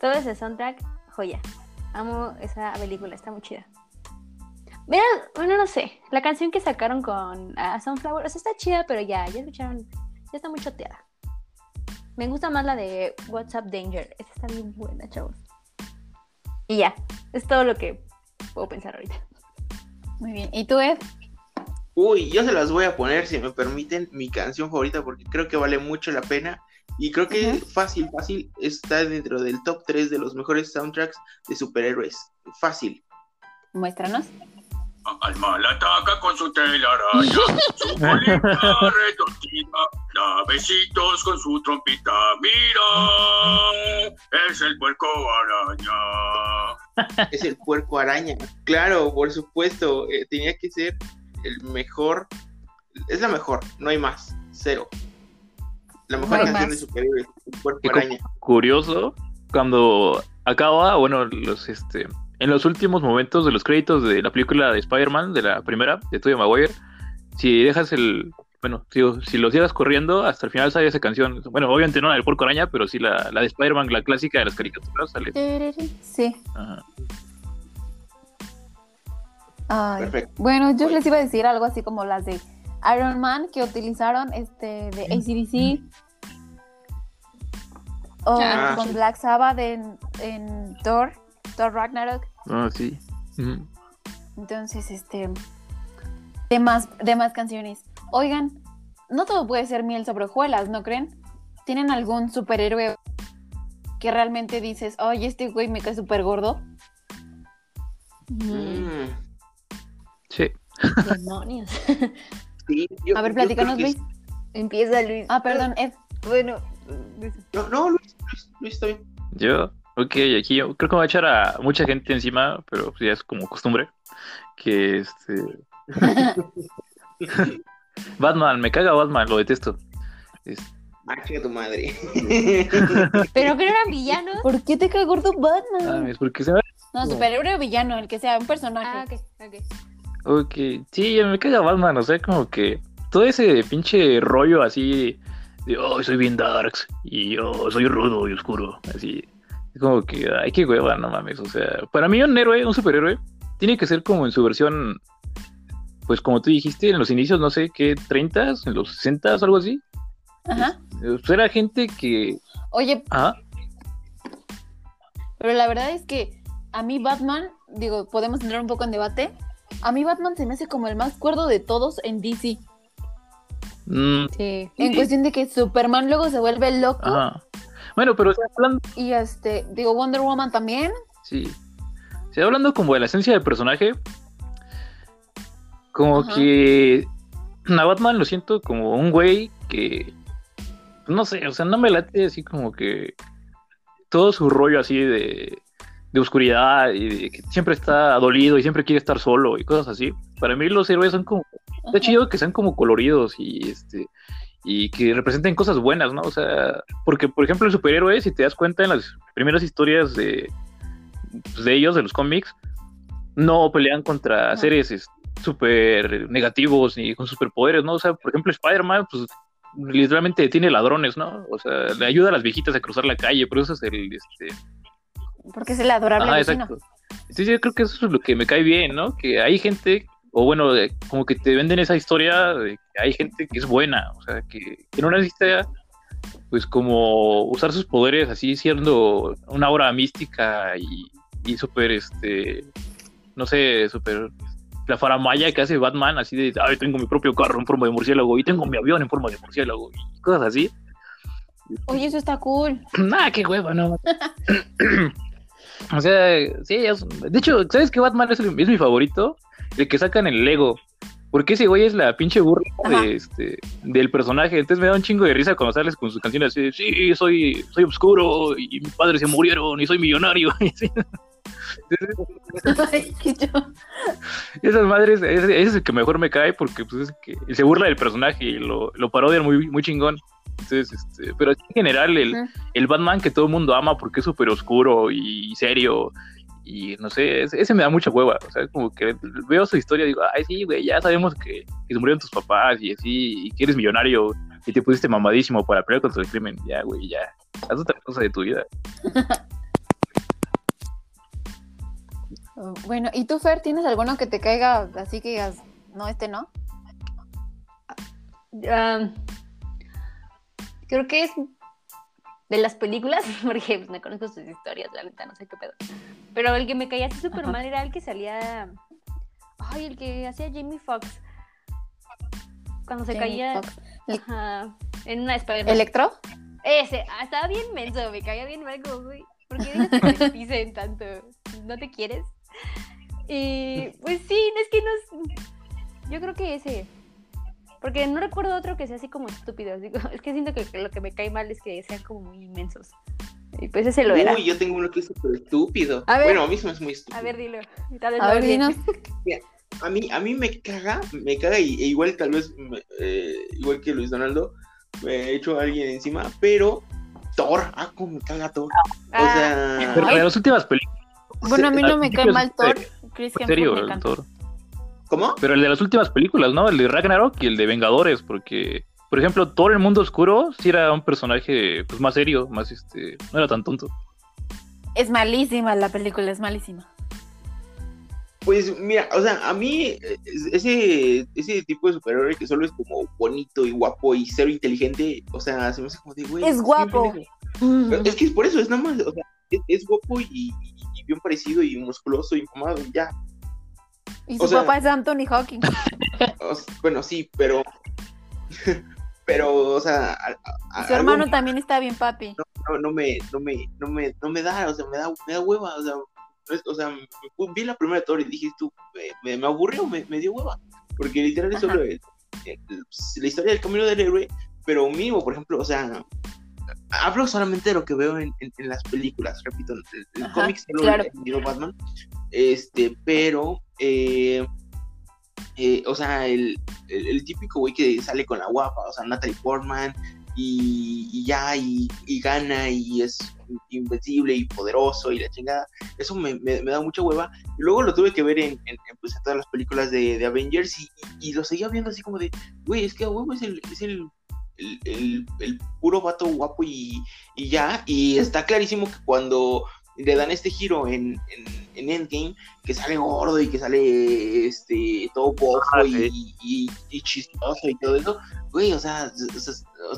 Todo ese soundtrack, joya. Amo esa película, está muy chida. Mira, bueno, no sé. La canción que sacaron con ah, Sunflower, o sea, está chida, pero ya, ya escucharon, ya está muy choteada. Me gusta más la de What's Up Danger. Esa está bien buena, chavos. Y ya, es todo lo que puedo pensar ahorita. Muy bien. ¿Y tú, Ed? Uy, yo se las voy a poner, si me permiten, mi canción favorita porque creo que vale mucho la pena. Y creo que Ujú. fácil, fácil está dentro del top 3 de los mejores soundtracks de superhéroes. Fácil. Muéstranos. Al mal ataca con su telaraña, su (laughs) colita retorcida, da besitos con su trompita. Mira, es el puerco araña. Es el puerco araña. Claro, por supuesto. eh, tenía que ser el mejor. Es la mejor, no hay más. Cero. La mejor canción más. de superhéroes. El puerco araña. curioso, cuando acaba, bueno, los este en los últimos momentos de los créditos de la película de Spider-Man, de la primera, de Tobey Maguire, si dejas el, bueno, si, si los llevas corriendo, hasta el final sale esa canción. Bueno, obviamente no la del Porco Araña, pero sí la, la de Spider-Man, la clásica de las caricaturas, sale. Sí. Ajá. Ay. Perfecto. Bueno, yo les iba a decir algo así como las de Iron Man que utilizaron este de ACDC. O Ah, con sí. Black Sabbath en, en Thor, Thor Ragnarok. Ah, sí. Entonces, este. De más, de más canciones. Oigan, no todo puede ser miel sobre hojuelas, ¿no creen? ¿Tienen algún superhéroe que realmente dices, oye, este güey me cae súper gordo? Mm, Sí. (laughs) Demonios. (laughs) sí, yo- A ver, platícanos, Luis. Empieza Luis. Ah, perdón, Ed. Bueno, No, no, Luis, Luis, Luis, está bien. Yo, ok, aquí yo creo que me va a echar a mucha gente encima, pero pues ya es como costumbre. Que este. (laughs) Batman, me caga Batman, lo detesto. Este, Ah, tu madre. (laughs) pero que no eran villanos. ¿Por qué te cae gordo Batman? ah, es porque se me No, superhéroe o villano, el que sea, un personaje. Ah, ok, ok. Ok, sí, me caga Batman, o sea, como que todo ese pinche rollo así de, oh, soy bien darks y yo soy rudo y oscuro, así. Es como que, ay, qué hueva, no mames, o sea, para mí un héroe, un superhéroe, tiene que ser como en su versión, pues como tú dijiste, en los inicios, no sé, ¿qué? ¿30? ¿En los 60? algo así? Ajá. Pues era gente que, Oye, ajá, pero la verdad es que a mí Batman, digo, podemos entrar un poco en debate. A mí Batman se me hace como el más cuerdo de todos en DC. mm, Sí. En cuestión de que Superman luego se vuelve loco. ajá. Bueno, pero sea, hablando, Y este, digo, Wonder Woman también. Sí. Sí, hablando como de la esencia del personaje, como Ajá. que a Batman lo siento como un güey que, no sé, o sea, no me late así como que todo su rollo así de, de oscuridad y de que siempre está dolido y siempre quiere estar solo y cosas así. Para mí los héroes son como, está chido que sean como coloridos y este y que representen cosas buenas, ¿no? O sea, porque por ejemplo el superhéroe, si te das cuenta en las primeras historias de, pues, de ellos, de los cómics, no pelean contra seres es, súper negativos ni con superpoderes, ¿no? O sea, por ejemplo Spider-Man, pues literalmente detiene ladrones, ¿no? O sea, le ayuda a las viejitas a cruzar la calle, pero eso es el, este, Porque es el adorable vecino. exacto. Sí, yo creo que eso es lo que me cae bien, ¿no? Que hay gente, o bueno, de- como que te venden esa historia de que hay gente que es buena, o sea, que, que no necesita pues como usar sus poderes así siendo una obra mística y, y súper, este, no sé, súper la faramaya que hace Batman, así de, ay, tengo mi propio carro en forma de murciélago y tengo mi avión en forma de murciélago y cosas así. Oye, eso está cool. Nah, (clears throat) qué hueva, no. (laughs) o sea, sí, es- de hecho, ¿sabes qué Batman es, el- es mi favorito? El que sacan el Lego. Porque ese güey es la pinche burla de, este, del personaje. Entonces me da un chingo de risa cuando sales con sus canciones así de, sí, soy, soy oscuro y mis padres se murieron y soy millonario. (laughs) Entonces, esas madres, ese, ese es el que mejor me cae porque pues, es que se burla del personaje y lo, lo parodian muy, muy chingón. Entonces, este, pero en general el, el Batman que todo el mundo ama porque es súper oscuro y serio y no sé, ese, ese me da mucha hueva. O sea, como que veo su historia y digo, ay, sí, güey, ya sabemos que, que se murieron tus papás y así, y que eres millonario y te pusiste mamadísimo para pelear contra el crimen. Ya, güey, ya. Haz otra cosa de tu vida. (laughs) Oh, Bueno, ¿y tú, Fer, tienes alguno que te caiga así que digas, no, este no? Am, creo que es de las películas, (laughs) porque pues, no conozco sus historias, la neta, no sé qué pedo. Pero el que me caía así súper mal era el que salía. Ay, el que hacía Jamie Foxx. Cuando se Jamie caía ajá, en una Spider-Man. ¿Electro? Ese, ah, estaba bien menso, me caía bien mal, como, güey. ¿Por qué dejas que te pisen tanto? ¿No te quieres? Y pues sí, no es que no. Yo creo que ese. Porque no recuerdo otro que sea así como estúpido. digo, es que siento que lo que me cae mal es que sean como muy inmensos. Y pues ese lo era. Uy, yo tengo uno que es súper estúpido. A ver. Bueno, a mí se me es muy estúpido. A ver, dilo. Tal vez A ver, dinos. (laughs) A mí, a mí me caga, me caga y e igual tal vez, me- eh, igual que Luis Donaldo, me he hecho a alguien encima, pero Thor, ah, como me caga Thor. O Ah, sea, Pero las últimas películas, Bueno, a mí no me cae mal Thor. Christian serio, me el encanta. Thor. ¿Cómo? Pero el de las últimas películas, ¿no? El de Ragnarok y el de Vengadores, porque, por ejemplo, Thor el mundo oscuro sí era un personaje pues más serio, más este, no era tan tonto. Es malísima la película, es malísima. Pues mira, o sea, a mí ese, ese tipo de superhéroe que solo es como bonito y guapo y cero inteligente, o sea, se me hace como de, güey. Es guapo. pendejo. Es que es por eso, es nada más, o sea, es, es guapo y, y- y bien parecido y musculoso y mamado y ya. Y su O sea- papá es Anthony Hawking. O bueno, sí, pero. (laughs) pero, o sea. a- a- su algo hermano también está bien, papi. no, no me, no me, no me, no me da, o sea, me da, me da hueva, o sea, no es- o sea, vi la primera Thor y dije, tú, me, me, aburrió, me, me dio hueva, porque literal es el- pues, la historia del camino del héroe, pero mínimo, por ejemplo, o sea, hablo solamente de lo que veo en, en- en las películas, repito, el, el Ajá, cómic solo claro. Batman, este, pero, eh, eh, o sea, el, el, típico güey que sale con la guapa, o sea, Natalie Portman, y, ya, y, gana, y es invencible y poderoso, y la chingada, eso me, me- da mucha hueva. Y luego lo tuve que ver en, pues, en todas las películas de, de Avengers, y, y- lo seguía viendo así como de, güey, es que huevo es el, es el, el- el puro vato guapo y, y ya, y está clarísimo que cuando le dan este giro en, en, en Endgame, que sale gordo y que sale este todo Ah, y, sí. y, y chistoso y todo eso, güey, o sea, o sea,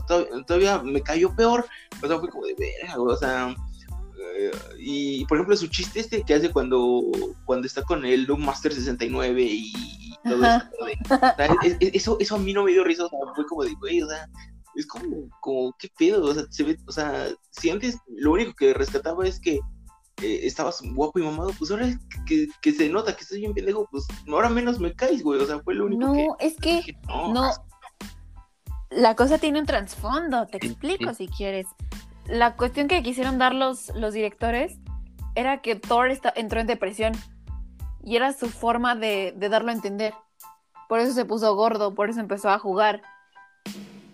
to- todavía me cayó peor, o sea, fue como de verga, güey, o sea, eh, y por ejemplo su chiste este que hace cuando, cuando está con el Doom Master 69 y, y todo eso, de- o sea, es- es- eso, eso a mí no me dio risa, o sea, fue como de, güey, o sea, es como, como, qué pedo, o sea, se ve, o sea, si antes lo único que rescataba es que eh, estabas guapo y mamado, pues ahora que, que se nota que estás bien pendejo, pues ahora menos me caes, güey, o sea, fue lo único que, No, es que que no, no. La cosa tiene un trasfondo, te explico si quieres. La cuestión que quisieron dar los, los directores era que Thor esta- entró en depresión y era su forma de, de darlo a entender. Por eso se puso gordo, por eso empezó a jugar.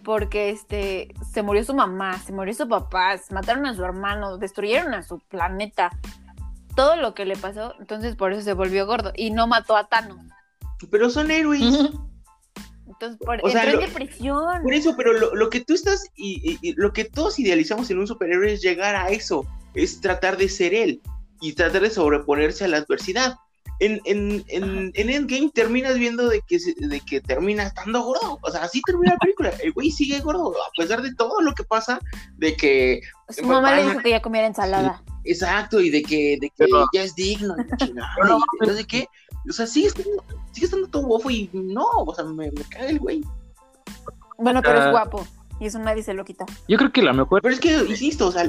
Porque este se murió su mamá, se murió su papá, se mataron a su hermano, destruyeron a su planeta. Todo lo que le pasó, entonces por eso se volvió gordo y no mató a Thanos. pero son héroes. Entonces por, O sea, entró lo- en depresión. Por eso, pero lo, lo que tú estás y, y- y lo que todos idealizamos en un superhéroe es llegar a eso, es tratar de ser él y tratar de sobreponerse a la adversidad. En, en, en, en Endgame terminas viendo de que, se- de que termina estando gordo. O sea, así termina la película. El güey sigue gordo, a pesar de todo lo que pasa, de que Su mamá le Batman- dijo que ya comiera ensalada. Exacto, y de que, de que Pero- ya es digno, (laughs) y no sé qué. O sea, sigue estando, sigue estando todo bofo y no, o sea, me, me caga el güey. Bueno, pero Ah. es guapo. Y eso nadie se lo quita. Yo creo que la mejor. Pero es que, insisto, o sea,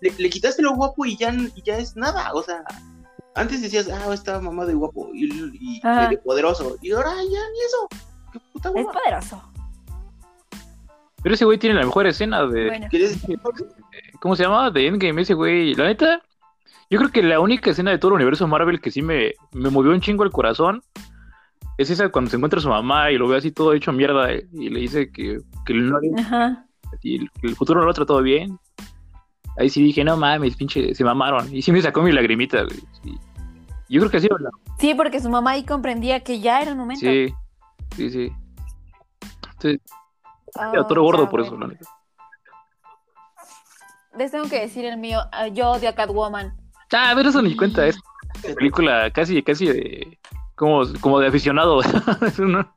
le, le quitaste lo guapo y ya, y ya es nada, o sea, antes decías, ah, está mamado y guapo y, y, poderoso, y ahora ya ni eso. Qué puta Es poderoso. Pero ese güey tiene la mejor escena de. Bueno. ¿Quieres- ¿Cómo se llama? De Endgame, ese güey. La neta, yo creo que la única escena de todo el universo Marvel que sí me, me movió un chingo el corazón es esa cuando se encuentra su mamá y lo ve así todo hecho mierda eh, y le dice que, que no- Ajá. y el, que el futuro no lo ha tratado bien. Ahí sí dije, no mames, pinche, se mamaron. Y sí me sacó mi lagrimita, güey. sí. Yo creo que sí, la- Sí, porque su mamá ahí comprendía que ya era un momento. sí, sí, sí. Entonces, Ah, era todo gordo ya, por eso, la neta. Les tengo que decir el mío. ah, Yo odio a Catwoman. Ah, pero eso ni cuenta, es película casi, casi de, como, como de aficionado. Es (laughs) una-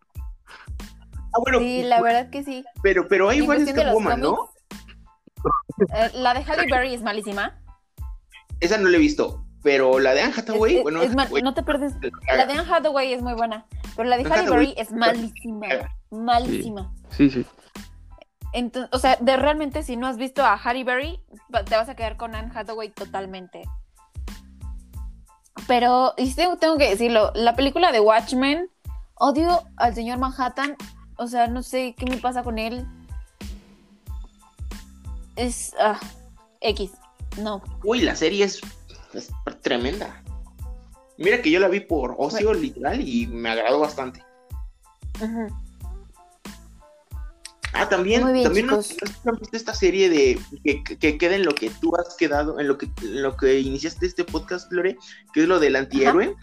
Ah, bueno, Sí, la verdad que sí. pero, pero hay varias Catwoman, ¿no? Eh, la de Halle Berry es malísima. Esa no la he visto, pero la de Anne Hathaway, Es- bueno, es no te pierdes. la de Anne Hathaway es muy buena, pero la de Halle Berry es malísima. Malísima. Sí, sí. Entonces, o sea, de realmente si no has visto a Halle Berry, te vas a quedar con Anne Hathaway totalmente. Pero, y tengo que decirlo, la película de Watchmen, odio al señor Manhattan. O sea, no sé qué me pasa con él. Es ah, X. No. Uy, la serie es, es tremenda. Mira que yo la vi por ocio literal y me agradó bastante. Ah, también, bien, también chicos. ¿no- no has visto esta serie de que, que- que queda en lo que tú has quedado, en lo que, en lo que iniciaste este podcast, Lore, que es lo del antihéroe.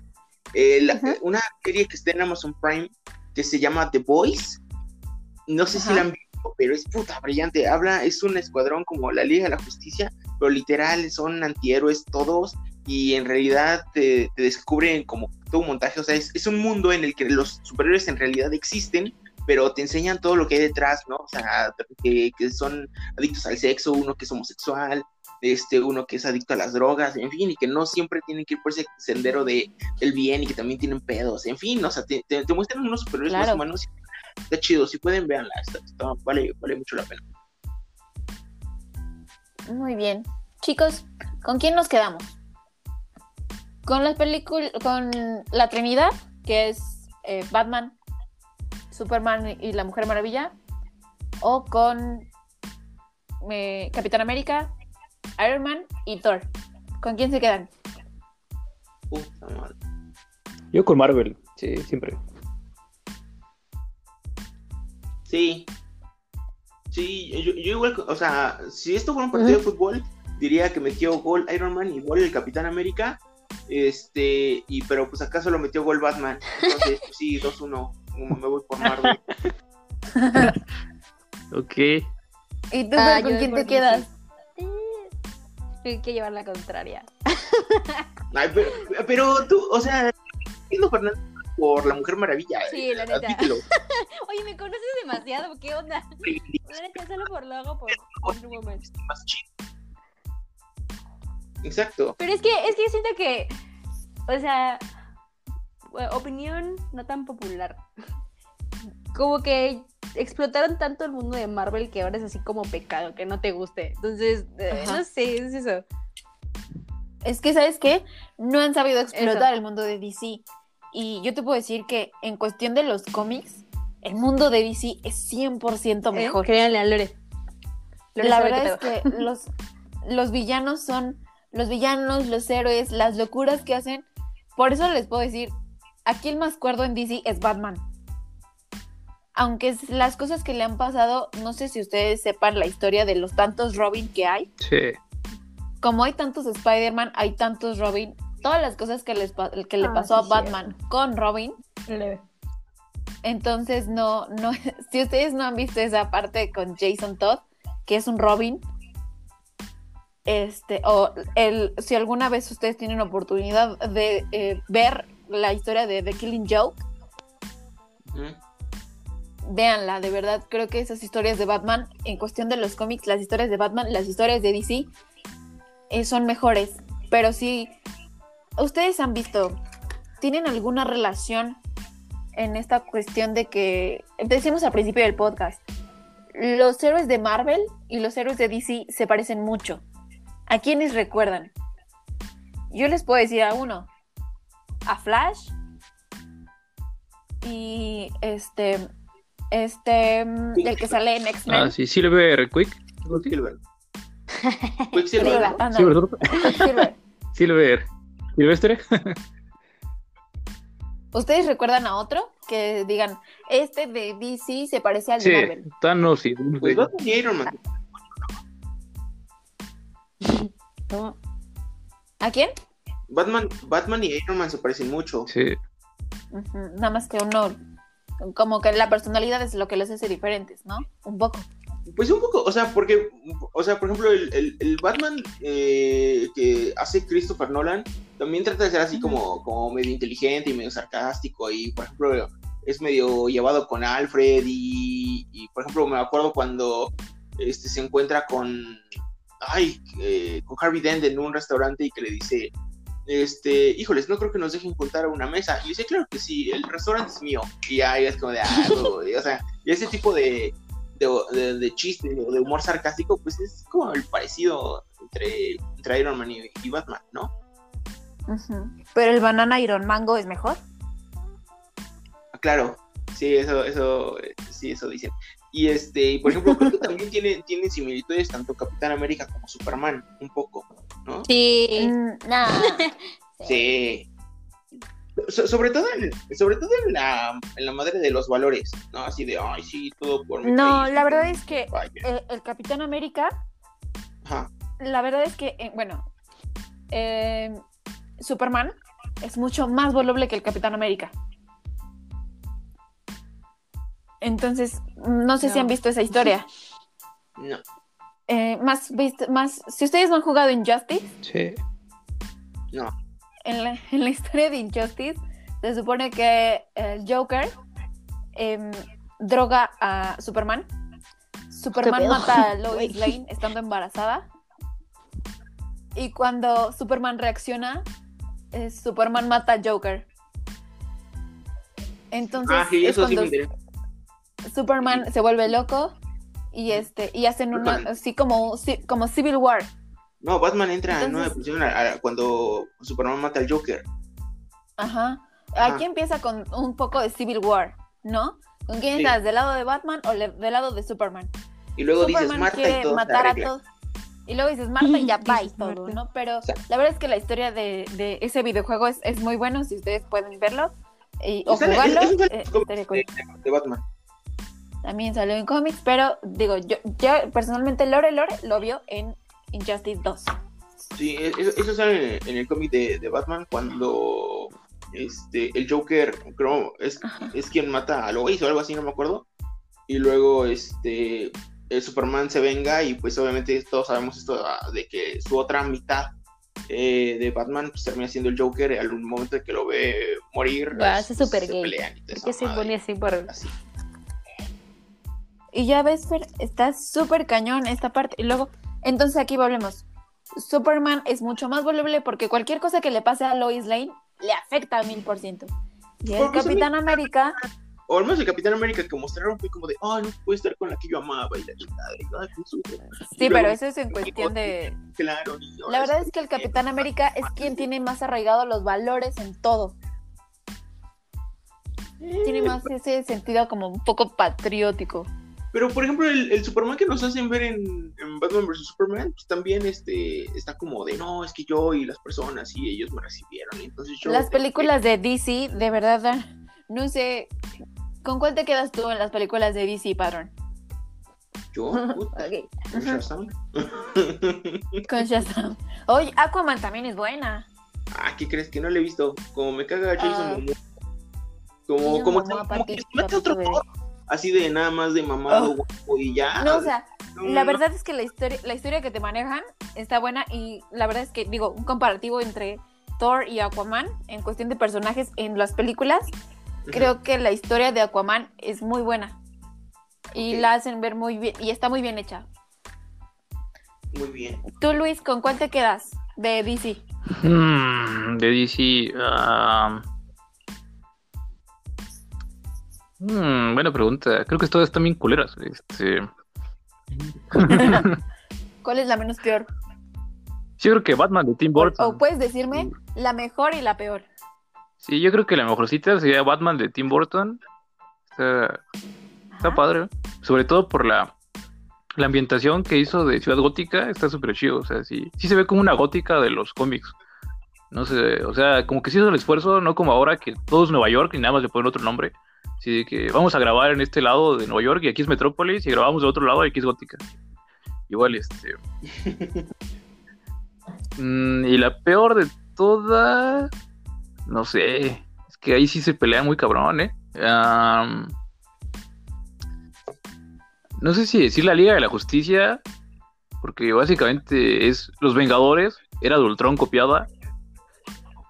Eh, la-. Una serie que está en Amazon Prime que se llama The Boys. No sé si la han visto, pero es puta brillante. Habla, es un escuadrón como la Liga de la Justicia, pero literal son antihéroes todos y en realidad te, te descubren como todo un montaje. O sea, es, es un mundo en el que los superhéroes en realidad existen, pero te enseñan todo lo que hay detrás, ¿no? O sea, que, que son adictos al sexo, uno que es homosexual, este, uno que es adicto a las drogas, en fin, y que no siempre tienen que ir por ese sendero de el bien y que también tienen pedos, en fin, o sea, te, te- te muestran unos superhéroes más Claro. humanos. Está chido, si pueden, véanla, está, está- vale, vale mucho la pena. Muy bien. Chicos, ¿con quién nos quedamos? Con la película, con la Trinidad, que es eh, Batman, Superman y la Mujer Maravilla, o con eh, Capitán América, Iron Man y Thor. ¿Con quién se quedan? Puta madre. Yo con Marvel, sí, siempre. Sí. Sí, yo, yo igual, o sea, si esto fuera un partido de fútbol, diría que metió gol Iron Man y gol el Capitán América. Este, y pero pues acá solo metió gol Batman. Entonces, pues, sí, 2-1. Me voy por Marvel. (laughs) Ok. ¿Y tú Ah, con quién te quedas? Hay que llevar la contraria. Ay, pero, pero tú, o sea, Fernández por la Mujer Maravilla. Sí, la neta. admítelo. (laughs) Oye, me conoces demasiado, ¿qué onda? La neta, solo por logo, por Wonder Woman. Más chido. Exacto. Pero es que, es que yo siento que, o sea, opinión no tan popular. (laughs) Como que explotaron tanto el mundo de Marvel que ahora es así como pecado, que no te guste. Entonces, eh, no sé, es eso. Es que, ¿sabes qué? No han sabido explotar Eso. el mundo de DC. Y yo te puedo decir que en cuestión de los cómics, el mundo de DC es 100% mejor. ¿Eh? Créanle a Lore. Lore La verdad qué es que (laughs) los, los villanos son los villanos, los héroes, las locuras que hacen. Por eso les puedo decir, aquí el más cuerdo en DC es Batman. Aunque es- las cosas que le han pasado, no sé si ustedes sepan la historia de los tantos Robin que hay. Sí. Como hay tantos Spider-Man, hay tantos Robin. Todas las cosas que, les, que le Ah, pasó a sí, Batman con Robin. Entonces, no, no, (laughs) si ustedes no han visto esa parte con Jason Todd, que es un Robin, este, o el, si alguna vez ustedes tienen oportunidad de eh, ver la historia de The Killing Joke, Ujú. véanla, de verdad, creo que esas historias de Batman, en cuestión de los cómics, las historias de Batman, las historias de DC, eh, son mejores. Pero si ustedes han visto, ¿tienen alguna relación en esta cuestión de que, decimos al principio del podcast, los héroes de Marvel y los héroes de DC se parecen mucho? ¿A quiénes recuerdan? Yo les puedo decir a uno, a Flash y este, este, mm, el que sale en X-Men. Ah, sí, Silver Quick. así. (laughs) Quicksilver. Silver, ¿no? (laughs) Silver, Silver. Silvestre. (laughs) ¿Ustedes recuerdan a otro? Que digan, este de DC se parece al de Marvel. Thanos y Pues Batman y Iron Man. (laughs) ¿Cómo? ¿A quién? Batman, Batman y Iron Man se parecen mucho. Sí. Nada más que uno, como que la personalidad es lo que los hace diferentes, ¿no? Un poco. Pues un poco, o sea, porque, o sea, por ejemplo, el, el- el Batman eh, que hace Christopher Nolan también trata de ser así como, como medio inteligente y medio sarcástico y, por ejemplo, es medio llevado con Alfred y, y, por ejemplo, me acuerdo cuando este, se encuentra con, ay, eh, con Harvey Dent en un restaurante y que le dice, este, híjoles, no creo que nos dejen juntar a una mesa. Y dice, claro que sí, el restaurante es mío. Y ahí es como de, ah, (laughs) güey", o sea, y ese tipo de, de, de, de chiste o de humor sarcástico, pues es como el parecido entre, entre Iron Man y, y Batman, ¿no? Pero el banana Iron Mango es mejor. Ah, Claro, sí, eso, eso, sí, eso dicen. Y este, y por ejemplo, creo que también tiene, tiene similitudes tanto Capitán América como Superman, un poco, ¿no? Sí. Mm, nah. (laughs) Sí. So- sobre todo, en, sobre todo en la, en la madre de los valores, ¿no? Así de, ay, sí, todo por mi No, país, la verdad es que vaya". eh, el Capitán América, Ajá. la verdad es que, eh, bueno, eh, Superman es mucho más voluble que el Capitán América. Entonces, no sé si No. han visto esa historia. (laughs) No. Eh, más, más, si ustedes no han jugado Injustice, Sí. En la, en la historia de Injustice, se supone que el Joker em, droga a Superman. Superman mata a (laughs) Lois. Lane estando embarazada. Y cuando Superman reacciona, eh, Superman mata a Joker. Entonces Ah, sí, es eso sí me cuando interesa. Superman se vuelve loco y este y hacen una así como como Civil War. No, Batman entra en una Entonces- depresión a- a- cuando Superman mata al Joker. Ajá. Aquí empieza con un poco de Civil War, ¿no? ¿Con quién Sí. estás? ¿Del lado de Batman o le- del lado de Superman? Y luego dices Marta y todo matar a todos. Y luego dices Marta y ya (laughs) va y todo. ¿no? Pero O sea- la verdad es que la historia de, de ese videojuego es, es muy bueno, si ustedes pueden verlo y, o Sale- jugarlo. es- es un eh, cool. de, de Batman. También salió en cómics, pero digo, yo, yo personalmente Lore Lore lo vio en Injustice 2. Sí, e- eso, eso sale en el cómic de, de Batman cuando este el Joker creo es, es quien mata a Lois o algo así, no me acuerdo. Y luego este el Superman se venga y pues obviamente todos sabemos esto ah, de que su otra mitad eh, de Batman pues, termina siendo el Joker al momento de que lo ve morir. Guau, es- súper se gay. pelean y madre, bonita así por. así. Y ya ves, Fer, está súper cañón esta parte. Y luego, entonces aquí volvemos. Superman es mucho más voluble porque cualquier cosa que le pase a Lois Lane le afecta a mil por ciento. Y el Capitán América, O al menos el Capitán América que mostraron fue como de, ay, no puedo estar con la que yo amaba y la chingada. sí, pero eso es en cuestión de... Claro, La verdad es que el Capitán América es quien tiene más arraigado los valores en todo. Tiene más ese sentido como un poco patriótico. Pero, por ejemplo, el, el Superman que nos hacen ver en, en Batman vs. Superman, pues también este, está como de, no, es que yo y las personas y ellos me recibieron. Y entonces yo... Las películas de DC, de verdad, dan- no sé, ¿con cuál te quedas tú en las películas de DC, Padrón? Yo, (laughs) puta, Ok. con. Shazam. (laughs) Con Shazam. Oye, Aquaman también es buena. ah, ¿qué crees? Que no le he visto. Como me caga Jason Ah. Momoa. Como, como, como que Patito, se mete otro tono, Así de nada más de mamado, Oh. guapo y ya. No, o sea, No, la no, verdad es que la historia, la historia que te manejan está buena y la verdad es que, digo, un comparativo entre Thor y Aquaman, en cuestión de personajes en las películas, creo que la historia de Aquaman es muy buena. Y la hacen ver muy bien, y está muy bien hecha. Muy bien. Tú, Luis, ¿con cuál te quedas de DC? Mm, de DC. ah, mm, buena pregunta. Creo que todas están bien culeras. Este. (laughs) (laughs) ¿Cuál es la menos peor? Sí, yo creo que Batman de Tim Burton. o puedes decirme la mejor y la peor. Sí, yo creo que la mejorcita sería Batman de Tim Burton. Está, padre. Sobre todo por la, la ambientación que hizo de Ciudad Gótica. Está súper chido. O sea, sí, sí se ve como una gótica de los cómics. No sé, o sea, como que sí hizo el esfuerzo, no como ahora que todo es Nueva York y nada más le ponen otro nombre. Así de que vamos a grabar en este lado de Nueva York y aquí es Metrópolis y grabamos de otro lado y aquí es Gótica. Igual, este. (laughs) Mm, y la peor de todas. No sé. Es que ahí sí se pelea muy cabrón, ¿eh? No sé si decir la Liga de la Justicia. Porque básicamente es Los Vengadores. Era de Ultron copiada.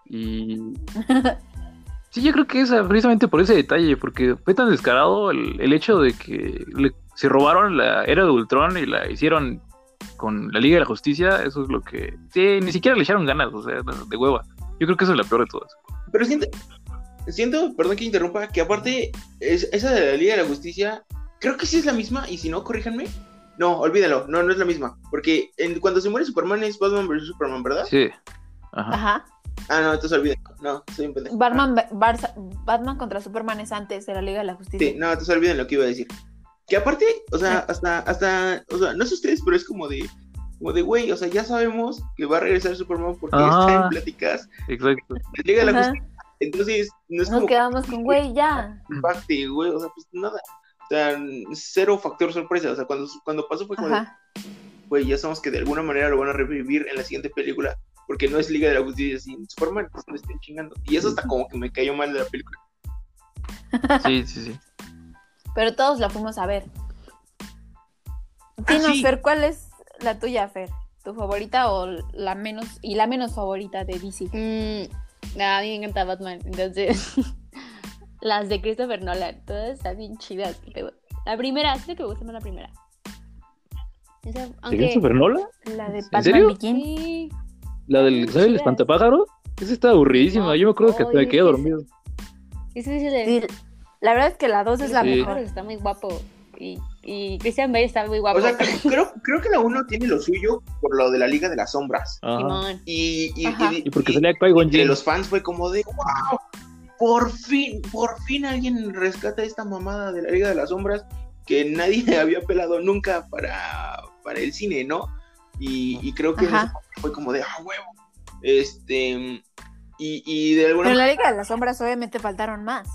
Y. (laughs) Sí, yo creo que es precisamente por ese detalle. Porque fue tan descarado el, el hecho de que le- se robaron la era de Ultron y la hicieron con la Liga de la Justicia. Eso es lo que. Sí, ni siquiera le echaron ganas, o sea, de hueva. Yo creo que eso es la peor de todas. Pero siento, siento, perdón que interrumpa, que aparte, es, esa de la Liga de la Justicia, creo que sí es la misma, y si no, corríjanme. No, olvídalo, no, no es la misma. Porque en- cuando se muere Superman es Batman vs Superman, ¿verdad? Sí. Ajá. Ajá. Ah, no, entonces olvídalo. No, soy un pendejo. Batman, Barça- Batman contra Superman es antes de la Liga de la Ah, Justicia. Sí, no, entonces olviden lo que iba a decir. Que aparte, o sea, hasta, hasta, o sea, no sé ustedes, pero es como de, como de, güey, o sea, ya sabemos que va a regresar Superman porque Ah. está en pláticas Exacto. de Liga de la Ajá. Justicia. Entonces, no es Nos como quedamos con, güey, ya. impacte, güey, o sea, pues nada. O sea, cero factor sorpresa. O sea, cuando, cuando pasó fue como güey, ya sabemos que de alguna manera lo van a revivir en la siguiente película, porque no es Liga de la Justicia sin Superman, no estén chingando. Y eso hasta como que me cayó mal de la película. (laughs) Sí, sí, sí. Pero todos la fuimos a ver. Ah, Dinos, sí. Fer, ¿cuál es la tuya, Fer? ¿Tu favorita o la menos y la menos favorita de DC? Mm, a mí me encanta Batman, entonces (laughs) las de Christopher Nolan, todas están bien chidas. La primera, creo que me gusta más la primera. Esa, ¿De Christopher Nolan? La de ¿En Batman serio? Begins. Sí, La del, ¿sabes? El espantapájaro. Esa está aburridísima. Yo me acuerdo que hasta me quedé dormido. sí, sí, sí, de- Sí, la verdad es que la 2 es la Sí. mejor. Está muy guapo. Y, y Christian Bale está muy guapo. O sea, creo, creo que la uno tiene lo suyo por lo de la Liga de las Sombras. Ajá. Y, y, Ajá. Y porque salía entre los fans fue como de, wow, por fin, por fin alguien rescata esta mamada de la Liga de las Sombras que nadie (laughs) había pelado nunca para, para el cine, ¿no? Y, y creo que fue como de, ah, huevo. Este, y, y de alguna Pero en la Liga de las Sombras obviamente faltaron más.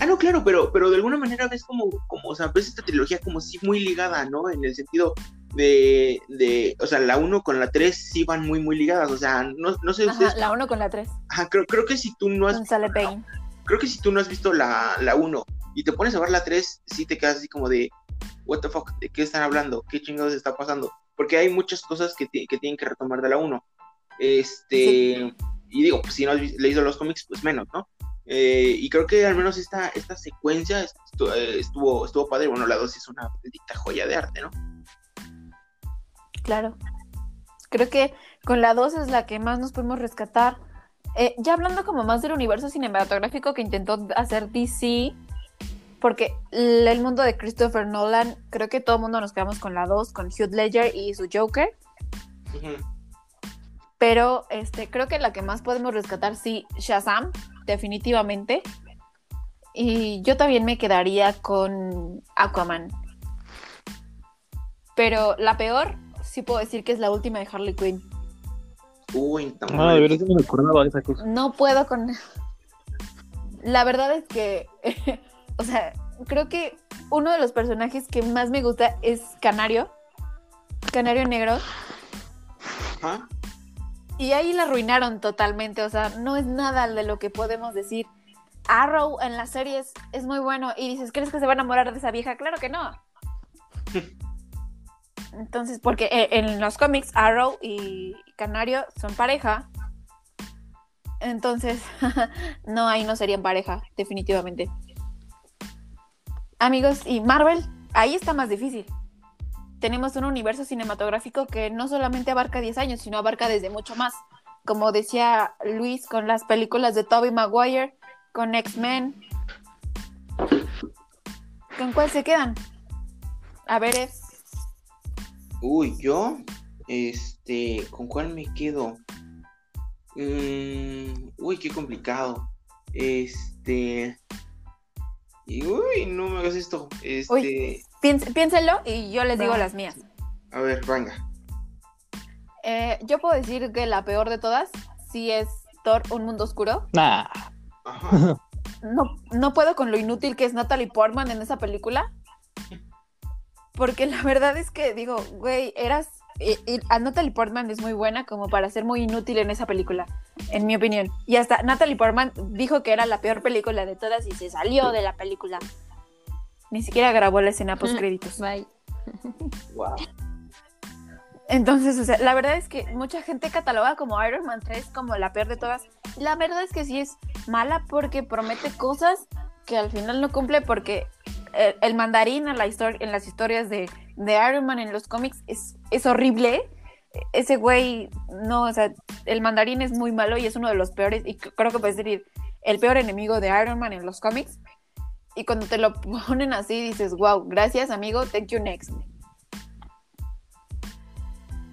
Ah, no, claro, pero, pero de alguna manera ves como, como, o sea, ves esta trilogía como sí muy ligada, ¿no? En el sentido de, de o sea, la 1 con la 3 sí van muy, muy ligadas, o sea, no, no sé Ajá, ustedes, la 1 con la 3. ajá, creo, creo que si tú no has, Con sale Payne. creo que si tú no has visto la, la 1 y te pones a ver la 3, sí te quedas así como de, what the fuck, ¿de qué están hablando? ¿Qué chingados está pasando? Porque hay muchas cosas que, que tienen que retomar de la 1. Este, y digo, pues si no has leído los cómics, pues menos, ¿no? Eh, y creo que al menos esta, esta secuencia eh, estuvo, estuvo padre. Bueno, la 2 es una maldita joya de arte, ¿no? Claro. Creo que con la 2 es la que más nos podemos rescatar. Eh, ya hablando como más del universo cinematográfico que intentó hacer DC, porque el mundo de Christopher Nolan, creo que todo el mundo nos quedamos con la 2, con Heath Ledger y su Joker, pero este, creo que la que más podemos rescatar, sí, Shazam, definitivamente. Y yo también me quedaría con Aquaman. Pero la peor, sí puedo decir que es la última de Harley Quinn. Uy, tan Ah, de verdad no me acordaba de esa cosa. No puedo con. La verdad es que. O sea, creo que uno de los personajes que más me gusta es Canario. Canario Negro. Y ahí la arruinaron totalmente. O sea, no es nada de lo que podemos decir. Arrow en las series es muy bueno. Y dices, ¿crees que se va a enamorar de esa vieja? Claro que no. (laughs) Entonces, porque eh, en los cómics Arrow y Canario son pareja. Entonces, (laughs) no, ahí no serían pareja, definitivamente. Amigos, y Marvel, ahí está más difícil. Tenemos un universo cinematográfico que no solamente abarca 10 años, sino abarca desde mucho más. Como decía Luis, con las películas de Tobey Maguire, con X-Men. ¿Con cuál se quedan? A ver, es. Uy, yo, este, ¿con cuál me quedo? Mm, uy, qué complicado. Este. Y, uy, no me hagas esto. Este. Uy. Piéns- piénsenlo y yo les digo las mías. A ver, venga. Eh, yo puedo decir que la peor de todas sí es Thor, Un Mundo Oscuro. Nah. Ajá. (laughs) No, no puedo con lo inútil que es Natalie Portman en esa película. Porque la verdad es que digo, güey, eras... y- y a Natalie Portman es muy buena como para ser muy inútil en esa película, en mi opinión. Y hasta Natalie Portman dijo que era la peor película de todas y se salió de la película. Ni siquiera grabó la escena post créditos. (laughs) Bye. Wow. Entonces, o sea, la verdad es que mucha gente cataloga como Iron Man 3 como la peor de todas. La verdad es que sí es mala porque promete cosas que al final no cumple porque el, el mandarín en, la histor- en las historias de, de Iron Man en los cómics es, es horrible. Ese güey, no, o sea, el mandarín es muy malo y es uno de los peores, y creo que puede ser el peor enemigo de Iron Man en los cómics. Y cuando te lo (laughs) ponen así, dices, wow, gracias amigo, thank you next.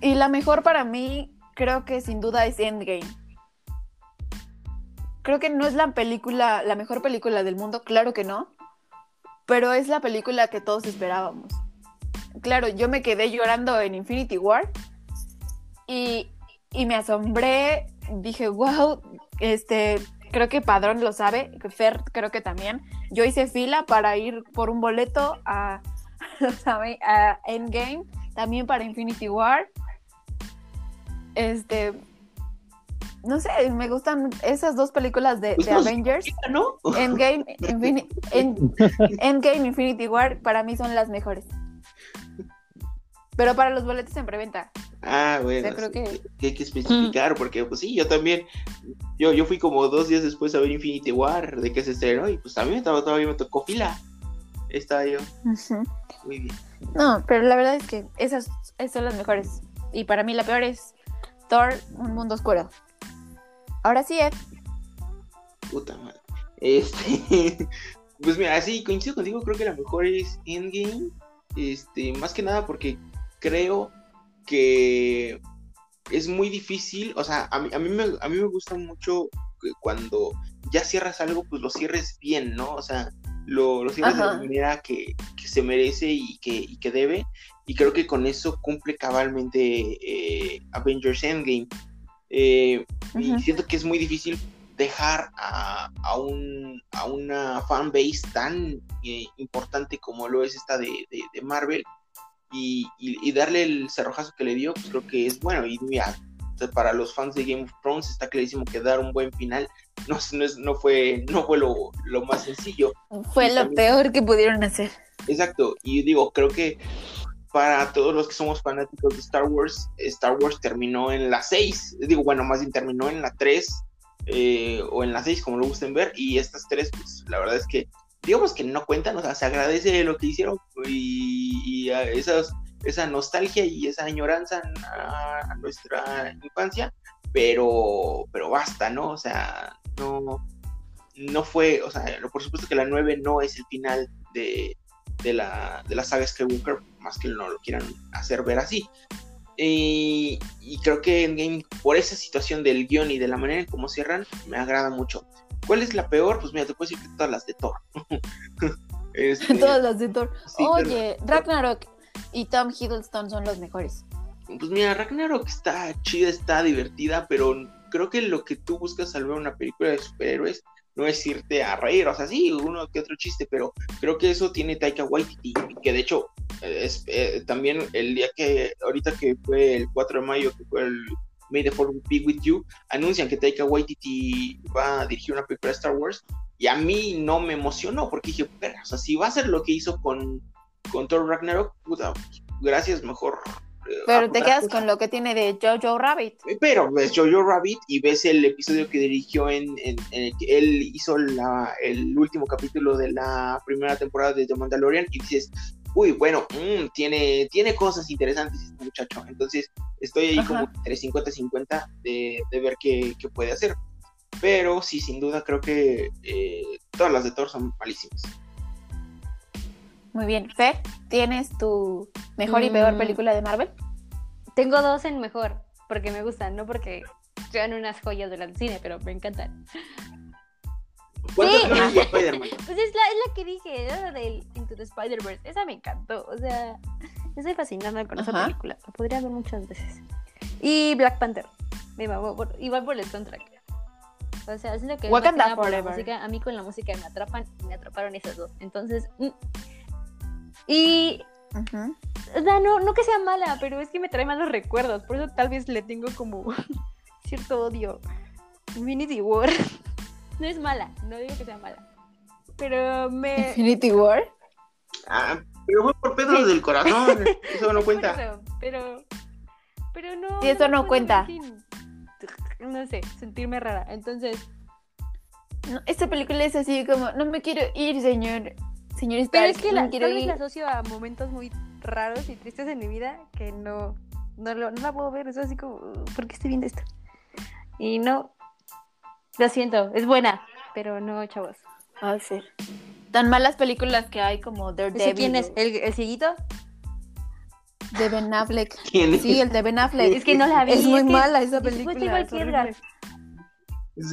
Y la mejor para mí, creo que sin duda es Endgame. Creo que no es la película, la mejor película del mundo, claro que no. Pero es la película que todos esperábamos. Claro, yo me quedé llorando en Infinity War. Y, y me asombré. Dije, wow, este, creo que Padrón lo sabe, Fer creo que también. Yo hice fila para ir por un boleto a, (laughs) a Endgame, también para Infinity War. Este, no sé, me gustan esas dos películas de, Pues de Avengers. ¿No? (laughs) Endgame, Infini- en- Endgame, Infinity War, para mí son las mejores. Pero para los boletos en preventa. Ah, bueno, O sea, creo sí, que- que hay que especificar, porque pues sí, yo también, yo, yo fui como dos días después a ver Infinity War, de que se estrenó, y pues también todavía, todavía me tocó fila. Estaba yo, muy bien. No, pero la verdad es que esas, esas son las mejores. Y para mí la peor es Thor, Un Mundo Oscuro. Ahora sí, Ed. Puta madre. Este, (laughs) pues mira, sí, coincido contigo, creo que la mejor es Endgame. Este, más que nada porque creo que es muy difícil, o sea, a mí, a mí, me, a mí me gusta mucho cuando ya cierras algo, pues lo cierres bien, ¿no? O sea, lo, lo cierres de la manera que, que se merece y que, y que debe. Y creo que con eso cumple cabalmente eh, Avengers Endgame. Eh, y siento que es muy difícil dejar a, a, un, a una fanbase tan eh, importante como lo es esta de, de- de Marvel y, y- y darle el cerrojazo que le dio, pues creo que es bueno. Y mira, para los fans de Game of Thrones está clarísimo que dar un buen final (laughs) no, no, es- no fue, no fue lo, lo más sencillo. Fue Y lo también- peor que pudieron hacer. Exacto, y digo, creo que para todos los que somos fanáticos de Star Wars, Star Wars terminó en la 6, digo, bueno, más bien terminó en la 3 eh, o en la 6, como lo gusten ver, y estas tres, pues la verdad es que, digamos que no cuentan, o sea, se agradece lo que hicieron y, y a esas, esa nostalgia y esa añoranza a, nuestra infancia, pero, pero basta, ¿no? O sea, no, no fue, o sea, por supuesto que la 9 no es el final de, de la, de la saga Skywalker, más que no lo quieran hacer ver así. Y, y creo que Endgame, por esa situación del guion y de la manera en cómo cierran, me agrada mucho. ¿Cuál es la peor? Pues mira, te puedo decir que todas las de Thor. (laughs) Este, (laughs) Todas las de Thor. sí, pero- Oye, Ragnarok y Tom Hiddleston son los mejores. Pues mira, Ragnarok está chida, está divertida, pero creo que lo que tú buscas al ver una película de superhéroes no es irte a reír, o sea, sí, uno que otro chiste, pero creo que eso tiene Taika Waititi, que de hecho eh, es eh, también el día que, ahorita que fue el 4 de mayo, que fue el May the Fourth Be With You, anuncian que Taika Waititi va a dirigir una película de Star Wars, y a mí no me emocionó, porque dije, "Verga, o sea, si va a hacer lo que hizo con, con Thor Ragnarok, puta, gracias, mejor Pero te quedas cosa. con lo que tiene de Jojo Rabbit. Pero ves Jojo Rabbit y ves el episodio que dirigió en, en- en el que él hizo la- el último capítulo de la primera temporada de The Mandalorian y dices, uy, bueno, mm, tiene, tiene cosas interesantes este muchacho. Entonces estoy ahí Ajá. como entre 50 y 50 de, de ver qué, qué puede hacer. Pero sí, sin duda creo que eh, todas las de Thor son malísimas. Muy bien. Fer, ¿tienes tu mejor y peor Mm. película de Marvel? Tengo dos en mejor, porque me gustan, no porque sean unas joyas del cine, pero me encantan. ¿Cuántas Sí. de Spider-Man? (laughs) Pues es la, es la que dije, la del Into the Spider-Verse. Esa me encantó. O sea, estoy fascinada con esa Ajá. película. La podría ver muchas veces. Y Black Panther. Me mamó, por- igual por el soundtrack. O sea, que es Wakanda que nada por la Forever. música. A mí con la música me atrapan y me atraparon esas dos. Entonces, mm. y Ujú. o sea, no, no que sea mala, pero es que me trae malos recuerdos. Por eso tal vez le tengo como (laughs) cierto odio. Infinity War. (laughs) No es mala, no digo que sea mala. Pero me. Infinity War. Ah, pero fue por pedos del corazón. Eso no (laughs) cuenta. eso, pero. Pero no. Sí, eso no me cuenta. sin- No sé, sentirme rara. Entonces. No, esta película es así como, no me quiero ir, señor. Señor Stark, Pero es que no la, quiero tal vez ir. la asocio a momentos muy raros y tristes en mi vida que no. No, lo- no la puedo ver. Es así como. ¿Por qué estoy viendo esto? Y no. Lo siento, es buena, pero no, chavos. Ay, Fer. Tan malas películas que hay como Daredevil. ¿Ese quién es? ¿El, el cieguito? De Ben Affleck. (laughs) ¿Quién es? Sí, el de Ben Affleck. Es que no la vi. Es muy que- mala esa pues, película. Es. Edgar.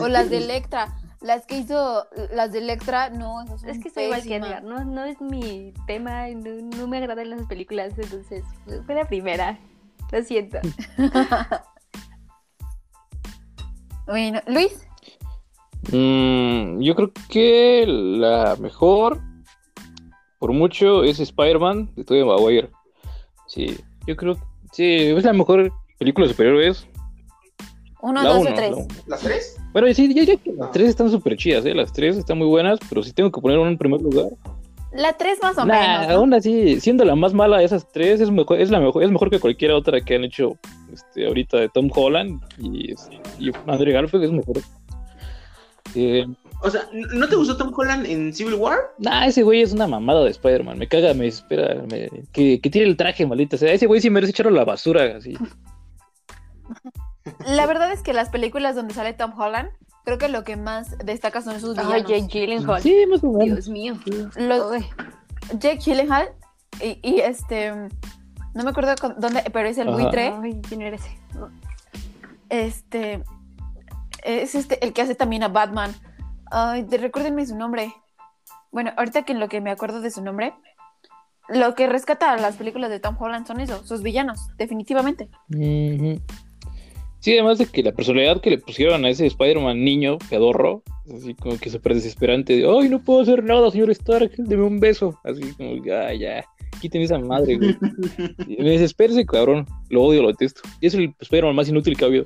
O las de Electra. Las que hizo, las de Electra, no, esas son Es que estoy igual que. Edgar. No, no es mi tema, no, no me agradan las películas, entonces fue la primera. Lo siento. (laughs) Bueno, Luis, Mm, yo creo que la mejor, por mucho, es Spider-Man de Tobey Maguire. Sí, yo creo que sí, es la mejor película de superhéroes. uno, La dos uno, o tres. la. ¿Las tres? Bueno, sí, ya, ya que las tres están súper chidas, ¿eh? Las tres están muy buenas, pero si tengo que poner una en primer lugar. La tres más o Nah, menos. ¿no? aún así, siendo la más mala de esas tres, es mejor, es la mejor, es mejor que cualquier otra que han hecho este, ahorita de Tom Holland y, este, y Andrew Garfield es mejor. Eh, O sea, ¿no te gustó Tom Holland en Civil War? nah, ese güey es una mamada de Spider-Man, me caga, me espera, que, que tire el traje, maldita sea. Ese güey sí merece echarlo a la basura, así. La verdad es que las películas donde sale Tom Holland, creo que lo que más destaca son sus Ay, villanos. Jake Gyllenhaal. Sí, más o menos. Dios mío. Los- Jake Gyllenhaal y, y este, no me acuerdo con- dónde, pero es el Ajá. buitre. ay, ¿quién era ese? Este, es este el que hace también a Batman. Ay, de- recuérdenme su nombre. Bueno, ahorita que en lo que me acuerdo de su nombre, lo que rescata a las películas de Tom Holland son eso, sus villanos, definitivamente. Sí, además de que la personalidad que le pusieron a ese Spider-Man niño, pedorro, es así como que súper desesperante, de, ay, no puedo hacer nada, señor Stark, deme un beso, así como, ya, ya, quiten esa madre, güey. (laughs) Me desespera ese cabrón, lo odio, lo detesto. Y es el Spider-Man más inútil que ha habido.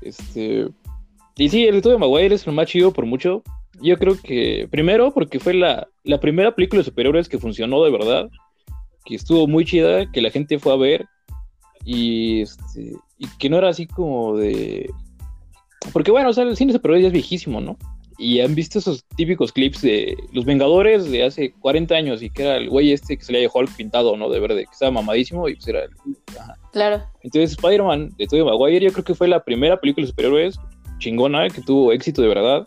Este... Y sí, el de Maguire es el más chido por mucho. Yo creo que, primero, porque fue la, la primera película de superhéroes que funcionó de verdad, que estuvo muy chida, que la gente fue a ver, y, este, y que no era así como de... Porque bueno, o sea, el cine de superhéroes ya es viejísimo, ¿no? Y han visto esos típicos clips de Los Vengadores de hace 40 años y que era el güey este que salía de Hulk pintado, ¿no? De verde, que estaba mamadísimo y pues era... el- ajá. Claro. Entonces Spider-Man de Tobey Maguire yo creo que fue la primera película de superhéroes chingona que tuvo éxito de verdad.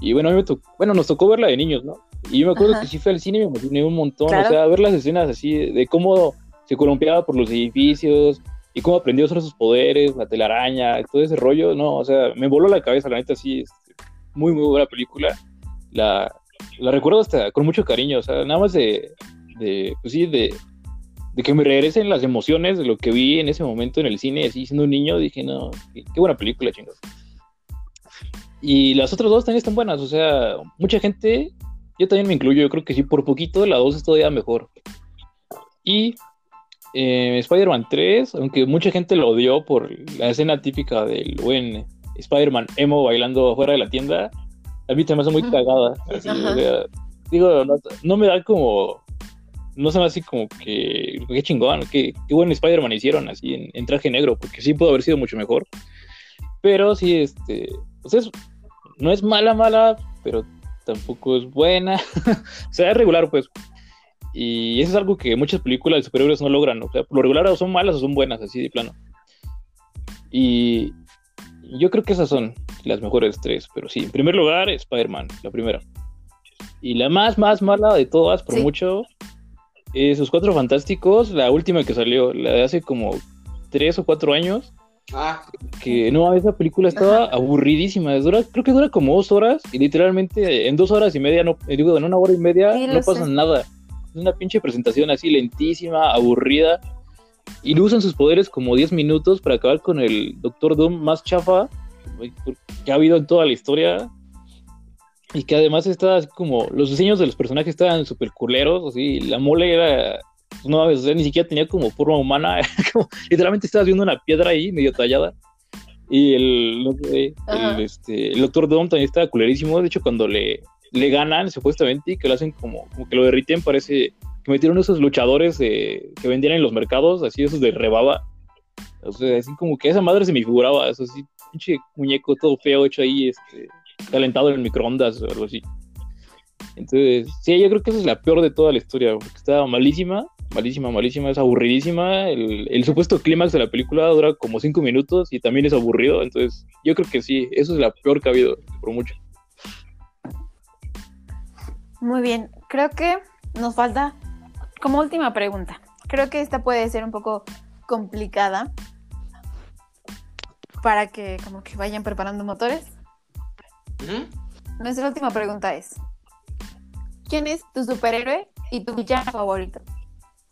Y bueno, a mí me tocó- bueno, nos tocó verla de niños, ¿no? Y yo me acuerdo Ajá. que sí fui al cine y me emocioné un montón. Claro. O sea, ver las escenas así de, de cómo se columpiaba por los edificios y cómo aprendió a usar sus poderes, la telaraña, todo ese rollo, no, o sea, me voló la cabeza, la neta, sí, este, muy, muy buena película. La, la recuerdo hasta con mucho cariño, o sea, nada más de, de pues sí, de, de que me regresen las emociones de lo que vi en ese momento en el cine, así siendo un niño, dije, no, qué, qué buena película, chingos. Y las otras dos también están buenas, o sea, mucha gente, yo también me incluyo, yo creo que sí, por poquito la dos es todavía mejor. Y eh, Spider-Man 3, aunque mucha gente lo odió por la escena típica del buen Spider-Man emo bailando afuera de la tienda, a mí también me hace muy cagada. así, o sea, digo, no, no me da como no se me hace como que, qué chingón, qué, qué buen Spider-Man hicieron así en, en traje negro, porque sí pudo haber sido mucho mejor. Pero sí, este, pues es, no es mala, mala, pero tampoco es buena. (laughs) o sea, es regular, pues. Y eso es algo que muchas películas de superhéroes no logran. O sea, por lo regular o son malas o son buenas, así de plano. Y yo creo que esas son las mejores tres. Pero sí, en primer lugar, Spider-Man, la primera. Y la más, más mala de todas, por Sí. mucho, es Los Cuatro Fantásticos, la última que salió, la de hace como tres o cuatro años. Ah, Que no, esa película estaba aburridísima. Dura, creo que dura como dos horas y literalmente en dos horas y media, no, eh, digo, en una hora y media Sí, no pasa sé. nada. Es una pinche presentación así lentísima, aburrida. Y usan sus poderes como 10 minutos para acabar con el Doctor Doom más chafa que ha habido en toda la historia. Y que además está así como. Los diseños de los personajes estaban súper culeros. Así, la mole era. Pues, No, o sea, ni siquiera tenía como forma humana. (laughs) como- literalmente estabas viendo una piedra ahí, medio tallada. Y el, el, este, el Doctor Doom también estaba culerísimo. De hecho, cuando le, le ganan, supuestamente, y que lo hacen como, como que lo derriten, parece que metieron esos luchadores de- que vendían en los mercados, así esos de rebaba. O sea, así como que esa madre se me figuraba, eso así, pinche muñeco todo feo hecho ahí, este, calentado en el microondas o algo así. Entonces, sí, yo creo que esa es la peor de toda la historia, porque estaba malísima, malísima, malísima, es aburridísima. El, el supuesto clímax de la película dura como cinco minutos y también es aburrido, entonces yo creo que sí, eso es la peor que ha habido, por mucho. Muy bien, creo que nos falta como última pregunta. Creo que esta puede ser un poco complicada para que como que vayan preparando motores. ujú. Nuestra última pregunta es, ¿quién es tu superhéroe y tu villano favorito?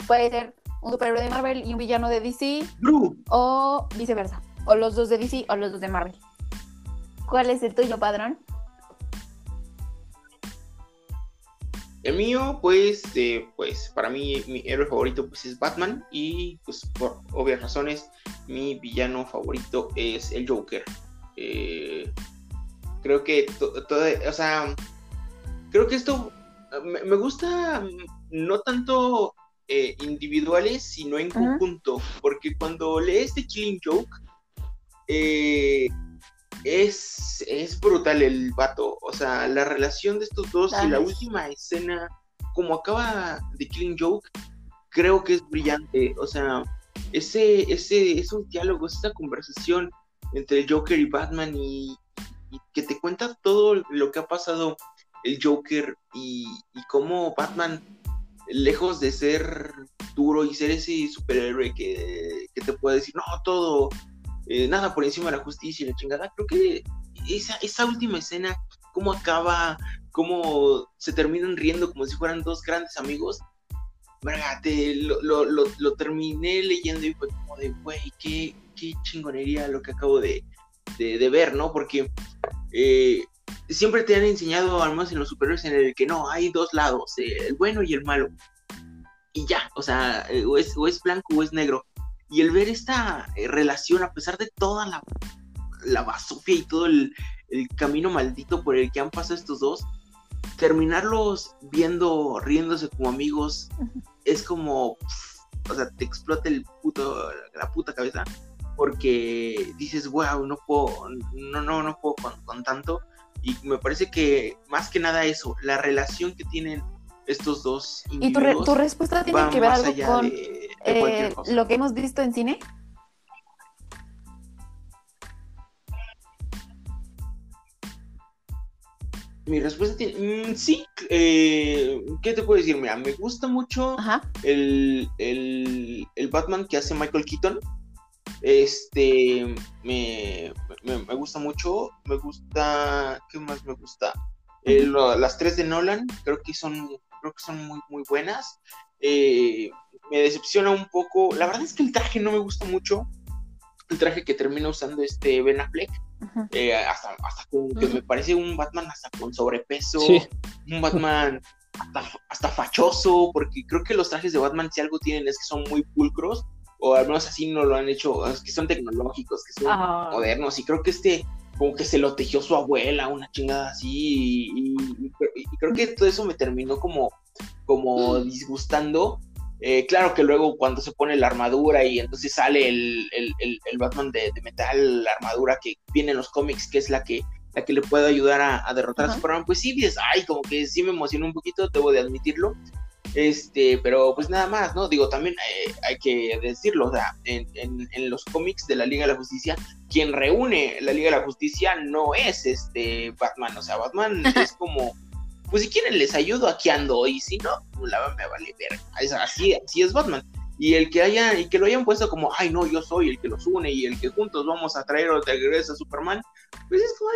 Puede ser un superhéroe de Marvel y un villano de DC o viceversa, o los dos de DC o los dos de Marvel. ¿Cuál es el tuyo, padrón? El mío, pues, eh, pues, para mí, mi héroe favorito, pues, es Batman. Y, pues, por obvias razones, mi villano favorito es el Joker. Eh, creo que to- todo, o sea, creo que esto me, me gusta mm, no tanto eh, individuales, sino en conjunto. Porque cuando lees The Killing Joke, eh, es, es brutal el vato. O sea, la relación de estos dos y la última escena, como acaba The Killing Joke, creo que es brillante. O sea, ese, ese, esos diálogos, esa conversación entre el Joker y Batman y, y que te cuenta todo lo que ha pasado el Joker y, y cómo Batman, lejos de ser duro y ser ese superhéroe que, que te puede decir, no, todo, eh, nada por encima de la justicia y la chingada, creo que esa, esa última escena, cómo acaba, cómo se terminan riendo como si fueran dos grandes amigos, lo, lo, lo, lo terminé leyendo y fue como de, güey, qué, qué chingonería lo que acabo de, de, de ver, ¿no? Porque eh, siempre te han enseñado, al menos en los superhéroes, en el que no, hay dos lados, el bueno y el malo. Y ya, o sea, o, es, o es blanco o es negro. Y el ver esta eh, relación, a pesar de toda la, la basofia y todo el, el camino maldito por el que han pasado estos dos, terminarlos viendo, riéndose como amigos, es como, o sea, te explota el puto, la puta cabeza, porque dices, wow, no puedo, no, no, no puedo con, con tanto, y me parece que más que nada eso, la relación que tienen estos dos ¿Y tu, re- individuos tu respuesta tiene que ver algo con de, de eh, lo que hemos visto en cine? Mi respuesta tiene, mm, sí, eh, ¿qué te puedo decir? Mira, me gusta mucho el, el, el Batman que hace Michael Keaton. Este, me, me, me gusta mucho. Me gusta, ¿qué más me gusta? Eh, lo- las tres de Nolan, creo que son, creo que son muy, muy buenas. Eh, me decepciona un poco. La verdad es que el traje no me gusta mucho. El traje que termina usando este Ben Affleck. Eh, hasta, hasta como que me parece un Batman hasta con sobrepeso Sí. un Batman hasta, hasta fachoso, porque creo que los trajes de Batman si algo tienen es que son muy pulcros, o al menos así no lo han hecho, que son tecnológicos, que son modernos, y creo que este como que se lo tejió su abuela, una chingada así, y, y- y creo que todo eso me terminó como, como disgustando, Eh, claro que luego cuando se pone la armadura y entonces sale el, el, el, el Batman de, de, metal, la armadura que viene en los cómics, que es la que, la que le puede ayudar a, a derrotar Ajá. a Superman, pues sí, dices, ay, como que sí me emocionó un poquito, debo de admitirlo. Este, pero pues nada más, ¿no? Digo, también eh, hay que decirlo, o sea, en, en, en, los cómics de la Liga de la Justicia, quien reúne la Liga de la Justicia no es este Batman, o sea, Batman (laughs) es como, pues si quieren les ayudo aquí ando, y si no, pues la me vale ver. Así, así es Batman. Y el que haya, y que lo hayan puesto como, ay no, yo soy el que los une y el que juntos vamos a traer o de regreso a Superman, pues es como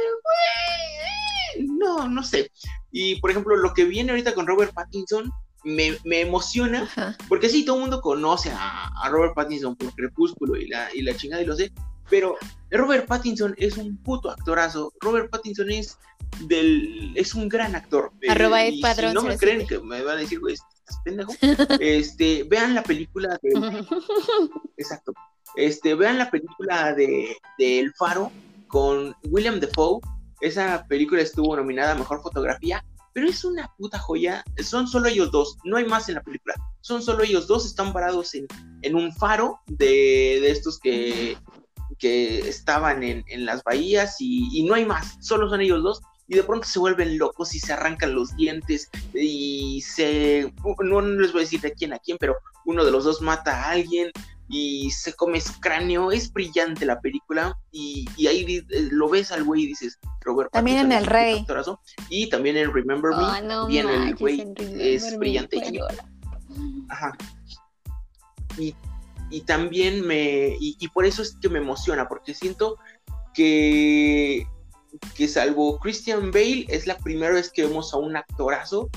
güey, no, no sé. Y por ejemplo, lo que viene ahorita con Robert Pattinson, me, me emociona, Ajá. porque sí, todo el mundo conoce a, a, Robert Pattinson por Crepúsculo y la, y la chingada y lo sé, pero Robert Pattinson es un puto actorazo. Robert Pattinson es del es un gran actor. Arroba eh, Padrón si no me 07. creen que me van a decir, güey, estás pendejo. este, vean la película de, (laughs) exacto. Este, vean la película de, de El Faro con William Defoe. Esa película estuvo nominada a mejor fotografía pero es una puta joya. Son solo ellos dos, no hay más en la película. Son solo ellos dos, están parados en, en un faro de, de estos que, que estaban en, en las bahías y, no hay más, solo son ellos dos. Y de pronto se vuelven locos y se arrancan los dientes y se... No, no les voy a decir de quién a quién, pero uno de los dos mata a alguien y se come su cráneo. Es brillante la película y, y ahí lo ves al güey y dices, Robert También en El Rey. Actorazo. Y también en Remember Me. Oh, no bien el güey es Me brillante. llorar. Ajá. Y, y también me. Y, y, por eso es que me emociona, porque siento que. Que salvo Christian Bale, es la primera vez que vemos a un actorazo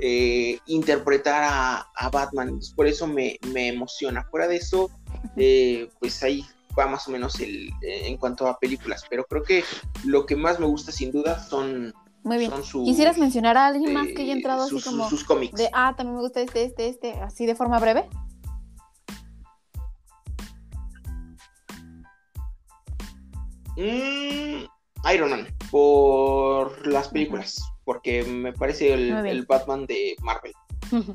eh, interpretar a, a Batman. Entonces, por eso me, me, emociona. Fuera de eso, eh, pues ahí va más o menos el eh, en cuanto a películas. Pero creo que lo que más me gusta, sin duda, son. Muy bien. Son sus, ¿Quisieras mencionar a alguien más que haya entrado sus, así como sus cómics. de ah, también me gusta este, este, este, así de forma breve? Mm, Iron Man, por las películas, porque me parece el, el Batman de Marvel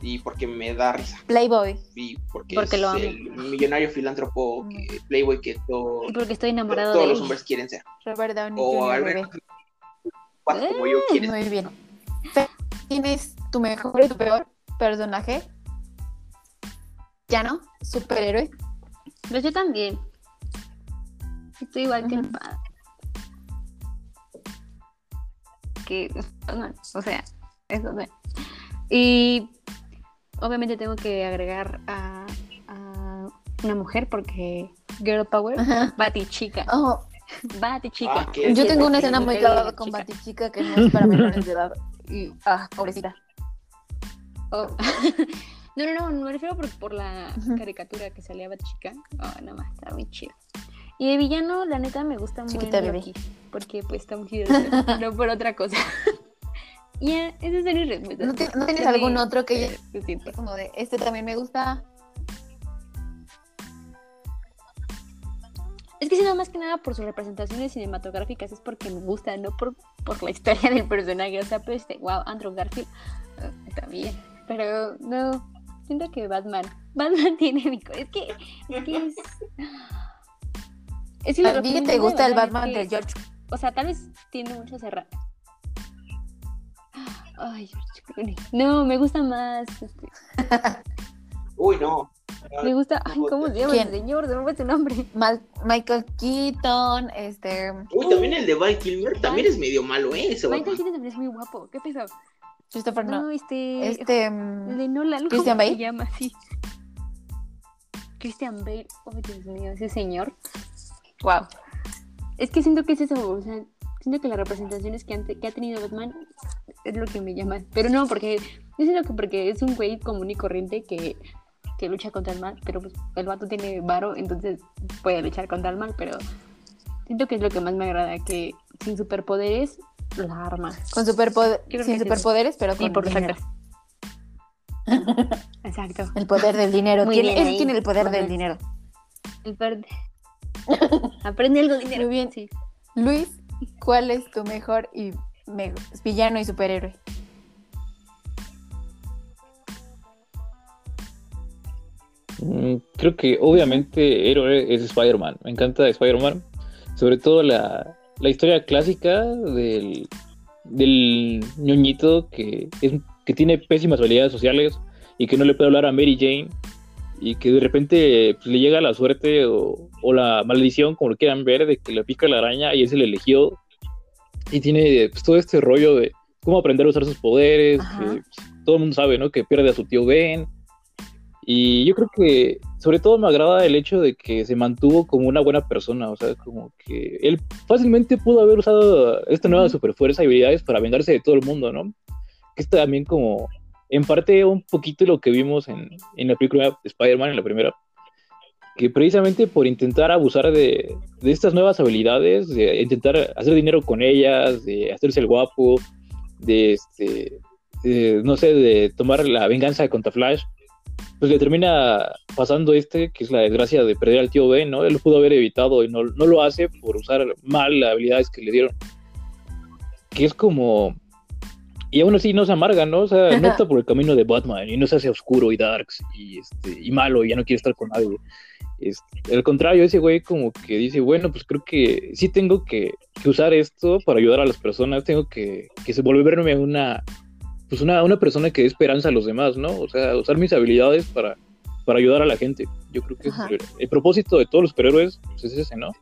y porque me da risa. Playboy. Y porque, porque es lo amo. el millonario filántropo que, Playboy que todo, porque estoy enamorado todos de los él. hombres quieren ser. Robert Downey O al menos como yo quieren. Muy bien. ¿Quién es tu mejor y tu peor personaje? ¿Ya no? ¿Superhéroe? Pues yo también. Estoy igual que el padre. Que, no, o sea, eso no. Y obviamente tengo que agregar a, a una mujer porque Girl Power, Ajá. Bati chica, Oh, Bati chica. Ah, yo tengo una escena muy clavada con chica. Batichica que no es para menores de edad. Y, ah, pobrecita. Oh. (laughs) No, no, no, me refiero por, por la caricatura que salía Bati chica. Oh, nada más, está muy chido. Y de villano, la neta, me gusta muy. Loki, porque pues está muy chido, no por otra cosa. (laughs) Y esas son mis respuestas. ¿No, te- no tienes Sí, algún otro que eh, siento. como de este también me gusta? Es que si no, más que nada por sus representaciones cinematográficas es porque me gusta, no por, por la historia del personaje. O sea, pues, este, wow, Andrew Garfield eh, está bien. Pero no, siento que Batman, Batman (laughs) tiene mi... Es que, es que es... Es que lo ¿A ti que te gusta el es Batman que- de George? O sea, tal vez tiene muchas erratas. Ay, George Clooney. No, me gusta más. Este, (laughs) Uy, no. me gusta. Ay, ¿cómo se llama el señor? Se me fue su nombre. Mal- Michael Keaton, este... Uy, también el de Val Kilmer también es medio malo, ¿eh? Ese Michael Batman. Keaton también es muy guapo. ¿Qué peso? Christopher No, no. este. Este... Mm, de Nolan. ¿cómo ¿Christian Bale? se llama así? Christian Bale. Oh, Dios mío, ese señor. Wow. Es que siento que es eso. O sea, siento que las representaciones que, han que ha tenido Batman es lo que me llama. Pero no, porque. Yo siento que porque es un güey común y corriente que, que lucha contra el mal. Pero pues el vato tiene varo, entonces puede luchar contra el mal. Pero siento que es lo que más me agrada. Que sin superpoderes, la arma. Con superpoder... Sin sí. superpoderes, pero con por los dinero. actores. (laughs) Exacto. El poder del dinero. Tiene, bien tiene el poder del dinero. El verde. Aprende algo dinero. Muy bien. Sí. Luis, ¿cuál es tu mejor y me- villano y superhéroe? Mm, Creo que obviamente héroe es Spider-Man. Me encanta Spider-Man. Sobre todo la, la historia clásica del, del ñoñito que, es, que tiene pésimas habilidades sociales y que no le puede hablar a Mary Jane y que de repente pues, le llega la suerte o, o la maldición, como lo quieran ver, de que le pica la araña y es el elegido. Y tiene pues, todo este rollo de cómo aprender a usar sus poderes. Que, pues, todo el mundo sabe, ¿no? Que pierde a su tío Ben. Y yo creo que sobre todo me agrada el hecho de que se mantuvo como una buena persona, o sea, como que él fácilmente pudo haber usado esta nueva superfuerza y habilidades para vengarse de todo el mundo, ¿no? Que es también como, en parte, un poquito lo que vimos en, en la película de Spider-Man, en la primera, que precisamente por intentar abusar de, de estas nuevas habilidades, de intentar hacer dinero con ellas, de hacerse el guapo, de, este, de, no sé, de tomar la venganza contra Flash, pues le termina pasando este, que es la desgracia de perder al tío Ben, ¿no? Él lo pudo haber evitado y no, no lo hace por usar mal las habilidades que le dieron. Que es como... Y aún así no se amarga, ¿no? O sea, (laughs) no está por el camino de Batman y no se hace oscuro y darks y, este, y malo y ya no quiere estar con nadie. Este, al contrario, ese güey como que dice, bueno, pues creo que sí tengo que, que usar esto para ayudar a las personas, tengo que, que se volverme una, pues una, una persona que dé esperanza a los demás, ¿no? O sea, usar mis habilidades para, para ayudar a la gente. Yo creo que ese Ajá. es el, el propósito de todos los superhéroes pues, es ese, ¿no?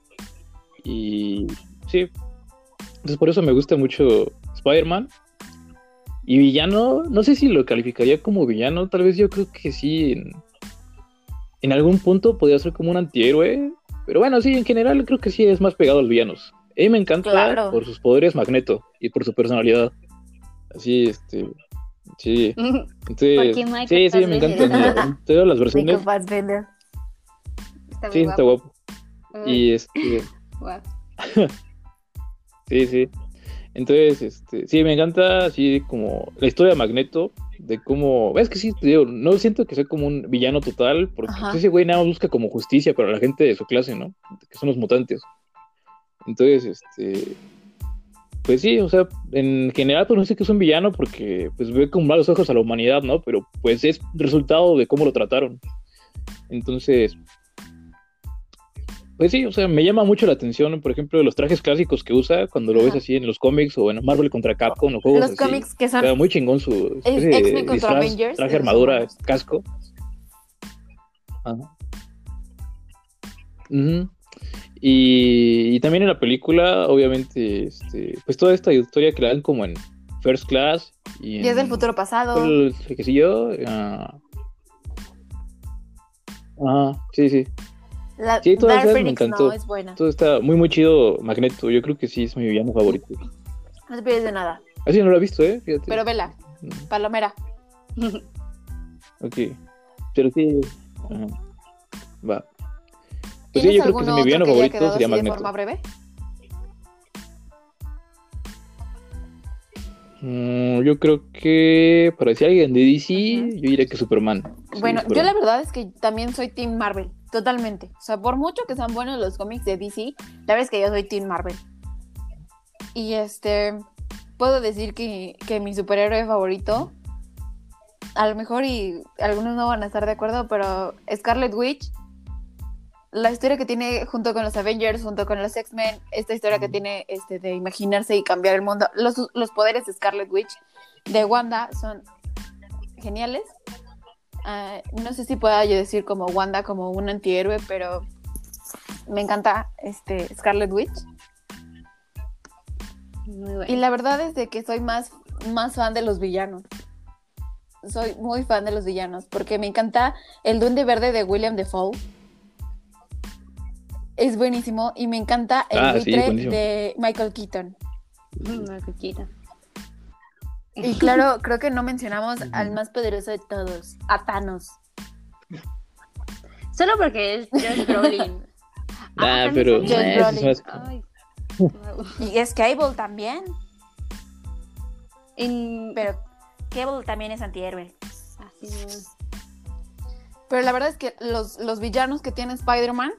Y sí, entonces por eso me gusta mucho Spider-Man. Y villano, no sé si lo calificaría como villano, tal vez yo creo que sí, en, en algún punto podría ser como un antihéroe, pero bueno, sí, en general creo que sí es más pegado a los villanos. A mí me encanta Claro. por sus poderes Magneto y por su personalidad. Así, este, sí. (laughs) Entonces, sí, sí, me la- (laughs) todas las versiones. Está Sí, está guapo. Y este, (laughs) sí, sí. Entonces, este, sí, me encanta así como la historia de Magneto, de cómo, es que sí, te digo, no siento que sea como un villano total, porque Ajá. pues, ese güey nada más busca como justicia para la gente de su clase, ¿no? Que son los mutantes. Entonces, este, pues sí, o sea, en general, pues no sé que es un villano porque pues ve con malos ojos a la humanidad, ¿no? Pero pues es resultado de cómo lo trataron. Entonces, pues sí, o sea, me llama mucho la atención, por ejemplo, los trajes clásicos que usa cuando lo ves Ajá. así en los cómics o en Marvel contra Capcom o juegos Los así. cómics que O son sea, muy chingón su de X-Men contra disfraz, Avengers, traje, armadura, casco. Ajá. Ujú. Y, y también en la película, obviamente, este, pues toda esta historia que le dan como en First Class y en Días del futuro pasado. el yo ah, Ajá, sí, sí. La Sí, todas Dark esas me Phoenix encantó. no es buena. Todo está muy, muy chido, Magneto. Yo creo que sí es mi villano favorito. No te pierdes de nada. Así no lo he visto, ¿eh? Fíjate. Pero vela, Mm, Palomera. Ok. Pero sí. ajá. Va. Pues ¿Tienes sí, yo creo que mi villano favorito sería así de Magneto. forma breve? Mm, yo creo que para decir alguien de DC, yo diría que Superman. Sí, Bueno, yo la verdad es que también soy Team Marvel, totalmente. O sea, por mucho que sean buenos los cómics de DC, la verdad es que yo soy Team Marvel. Y este, puedo decir que, que mi superhéroe favorito, a lo mejor y algunos no van a estar de acuerdo, pero Scarlet Witch, la historia que tiene junto con los Avengers, junto con los X-Men, esta historia que tiene este, de imaginarse y cambiar el mundo, los, los poderes de Scarlet Witch de Wanda son geniales. Ah, no sé si pueda yo decir como Wanda como un antihéroe, pero me encanta este Scarlet Witch. Muy bueno. Y la verdad es de que soy más, más fan de los villanos. Soy muy fan de los villanos porque me encanta el Duende Verde de William Defoe. Es buenísimo y me encanta el Ah, sí, de Michael Keaton. Mm, una coquita. Y (laughs) claro, creo que no mencionamos al más poderoso de todos, a Thanos. (laughs) Solo porque es Josh (laughs) Brolin. Ah, pero Josh es Brolin. más- Ay. Y es Cable también, En... pero Cable también es antihéroe. Así es. Pero la verdad es que los, los villanos que tiene Spider-Man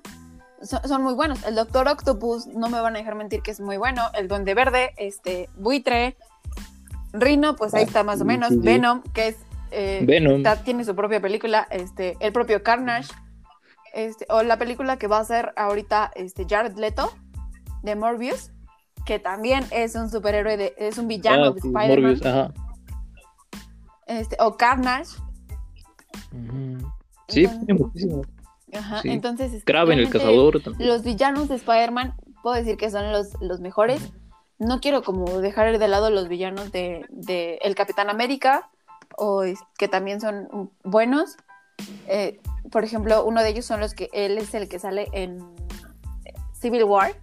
son, son muy buenos. El Doctor Octopus, no me van a dejar mentir que es muy bueno. El Duende Verde, este, Buitre, Rino, pues ahí Ah, está más o menos. Venom, que es eh, Venom. tiene su propia película, este, el propio Carnage, este, o la película que va a hacer ahorita este, Jared Leto, de Morbius, que también es un superhéroe, de, es un villano Ah, de Spider-Man, Morbius, ajá. este, o Carnage. Sí, Entonces- tiene muchísimo. Ajá, Sí. entonces, Kraven, el cazador. también. Los villanos de Spider-Man, puedo decir que son los, los mejores. No quiero como dejar de lado los villanos de, de El Capitán América, o que también son buenos. Eh, por ejemplo, uno de ellos son los que él es el que sale en Civil War,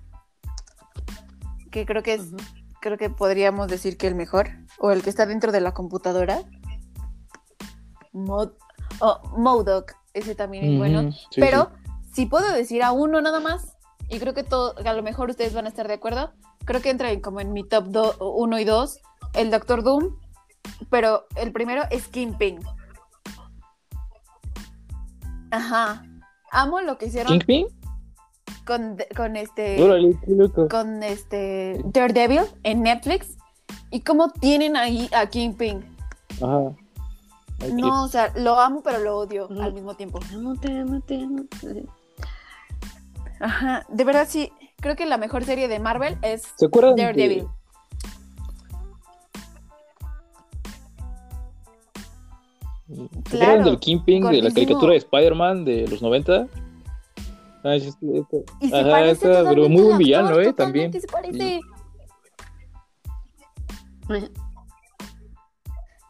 que creo que es, creo que podríamos decir que el mejor, o el que está dentro de la computadora. Mod, oh, MODOK, ese también es bueno. Sí, Pero sí. si puedo decir a uno nada más, y creo que todo, a lo mejor ustedes van a estar de acuerdo, creo que entra en como en mi top 1 y 2, el Doctor Doom, pero el primero es Kingpin. Ajá. Amo lo que hicieron ¿Kingpin? con, con este con este Daredevil en Netflix y cómo tienen ahí a Kingpin. Ajá. Aquí. No, o sea, lo amo pero lo odio al mismo tiempo. No te, no te, no te. Ajá, de verdad sí, creo que la mejor serie de Marvel es ¿Se acuerdan de- Daredevil. ¿Se Claro, acuerdan del Kingpin de la caricatura de Spider-Man de los 90? Ah, sí, sí, esta- Y se Ajá, esta, pero muy buen villano, ¿eh? También. se parece.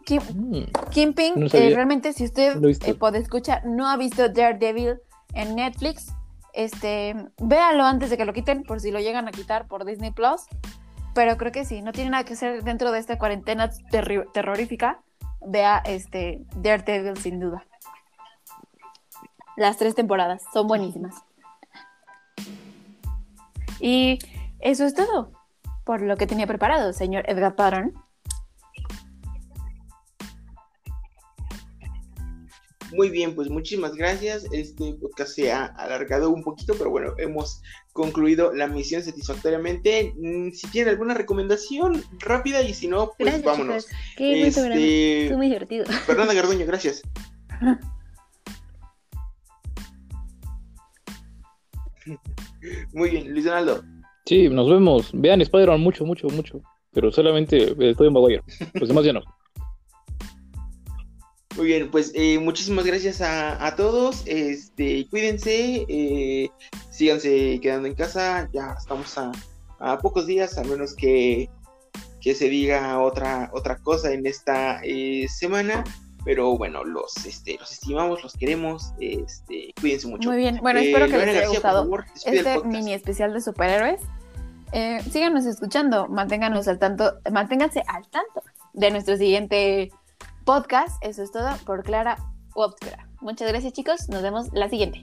Kim- Mm, Kingpin, No eh, realmente si usted eh, puede escuchar, no ha visto Daredevil en Netflix, este, véalo antes de que lo quiten, por si lo llegan a quitar por Disney Plus. Pero creo que sí, no tiene nada que hacer dentro de esta cuarentena terrorífica. Vea este Daredevil sin duda. Las tres temporadas son buenísimas. Y eso es todo por lo que tenía preparado, señor Edgar Patton. Muy bien, pues muchísimas gracias. Este podcast se ha alargado un poquito, pero bueno, hemos concluido la misión satisfactoriamente. Mm, Si tienen alguna recomendación rápida y si no, pues Gracias, vámonos. Qué. Este, Estuvo muy divertido. (laughs) (laughs) Fernanda Garduño, gracias. Muy bien, Luis Donaldo. Sí, nos vemos. Vean Spider-Man mucho, mucho, mucho. Pero solamente estoy en Maguire. Los demás ya no. Muy bien, pues eh, muchísimas gracias a, a todos. Este, cuídense, eh, síganse quedando en casa. Ya estamos a, a pocos días, a menos que, que se diga otra, otra cosa en esta eh, semana. Pero bueno, los, este, los estimamos, los queremos. Este, cuídense mucho. Muy bien, bueno, Eh, espero que les haya García, gustado favor, este mini especial de superhéroes. Eh, síganos escuchando, manténganos al tanto, manténganse al tanto de nuestro siguiente podcast. Eso es todo por Clara Optera. Muchas gracias, chicos. Nos vemos la siguiente.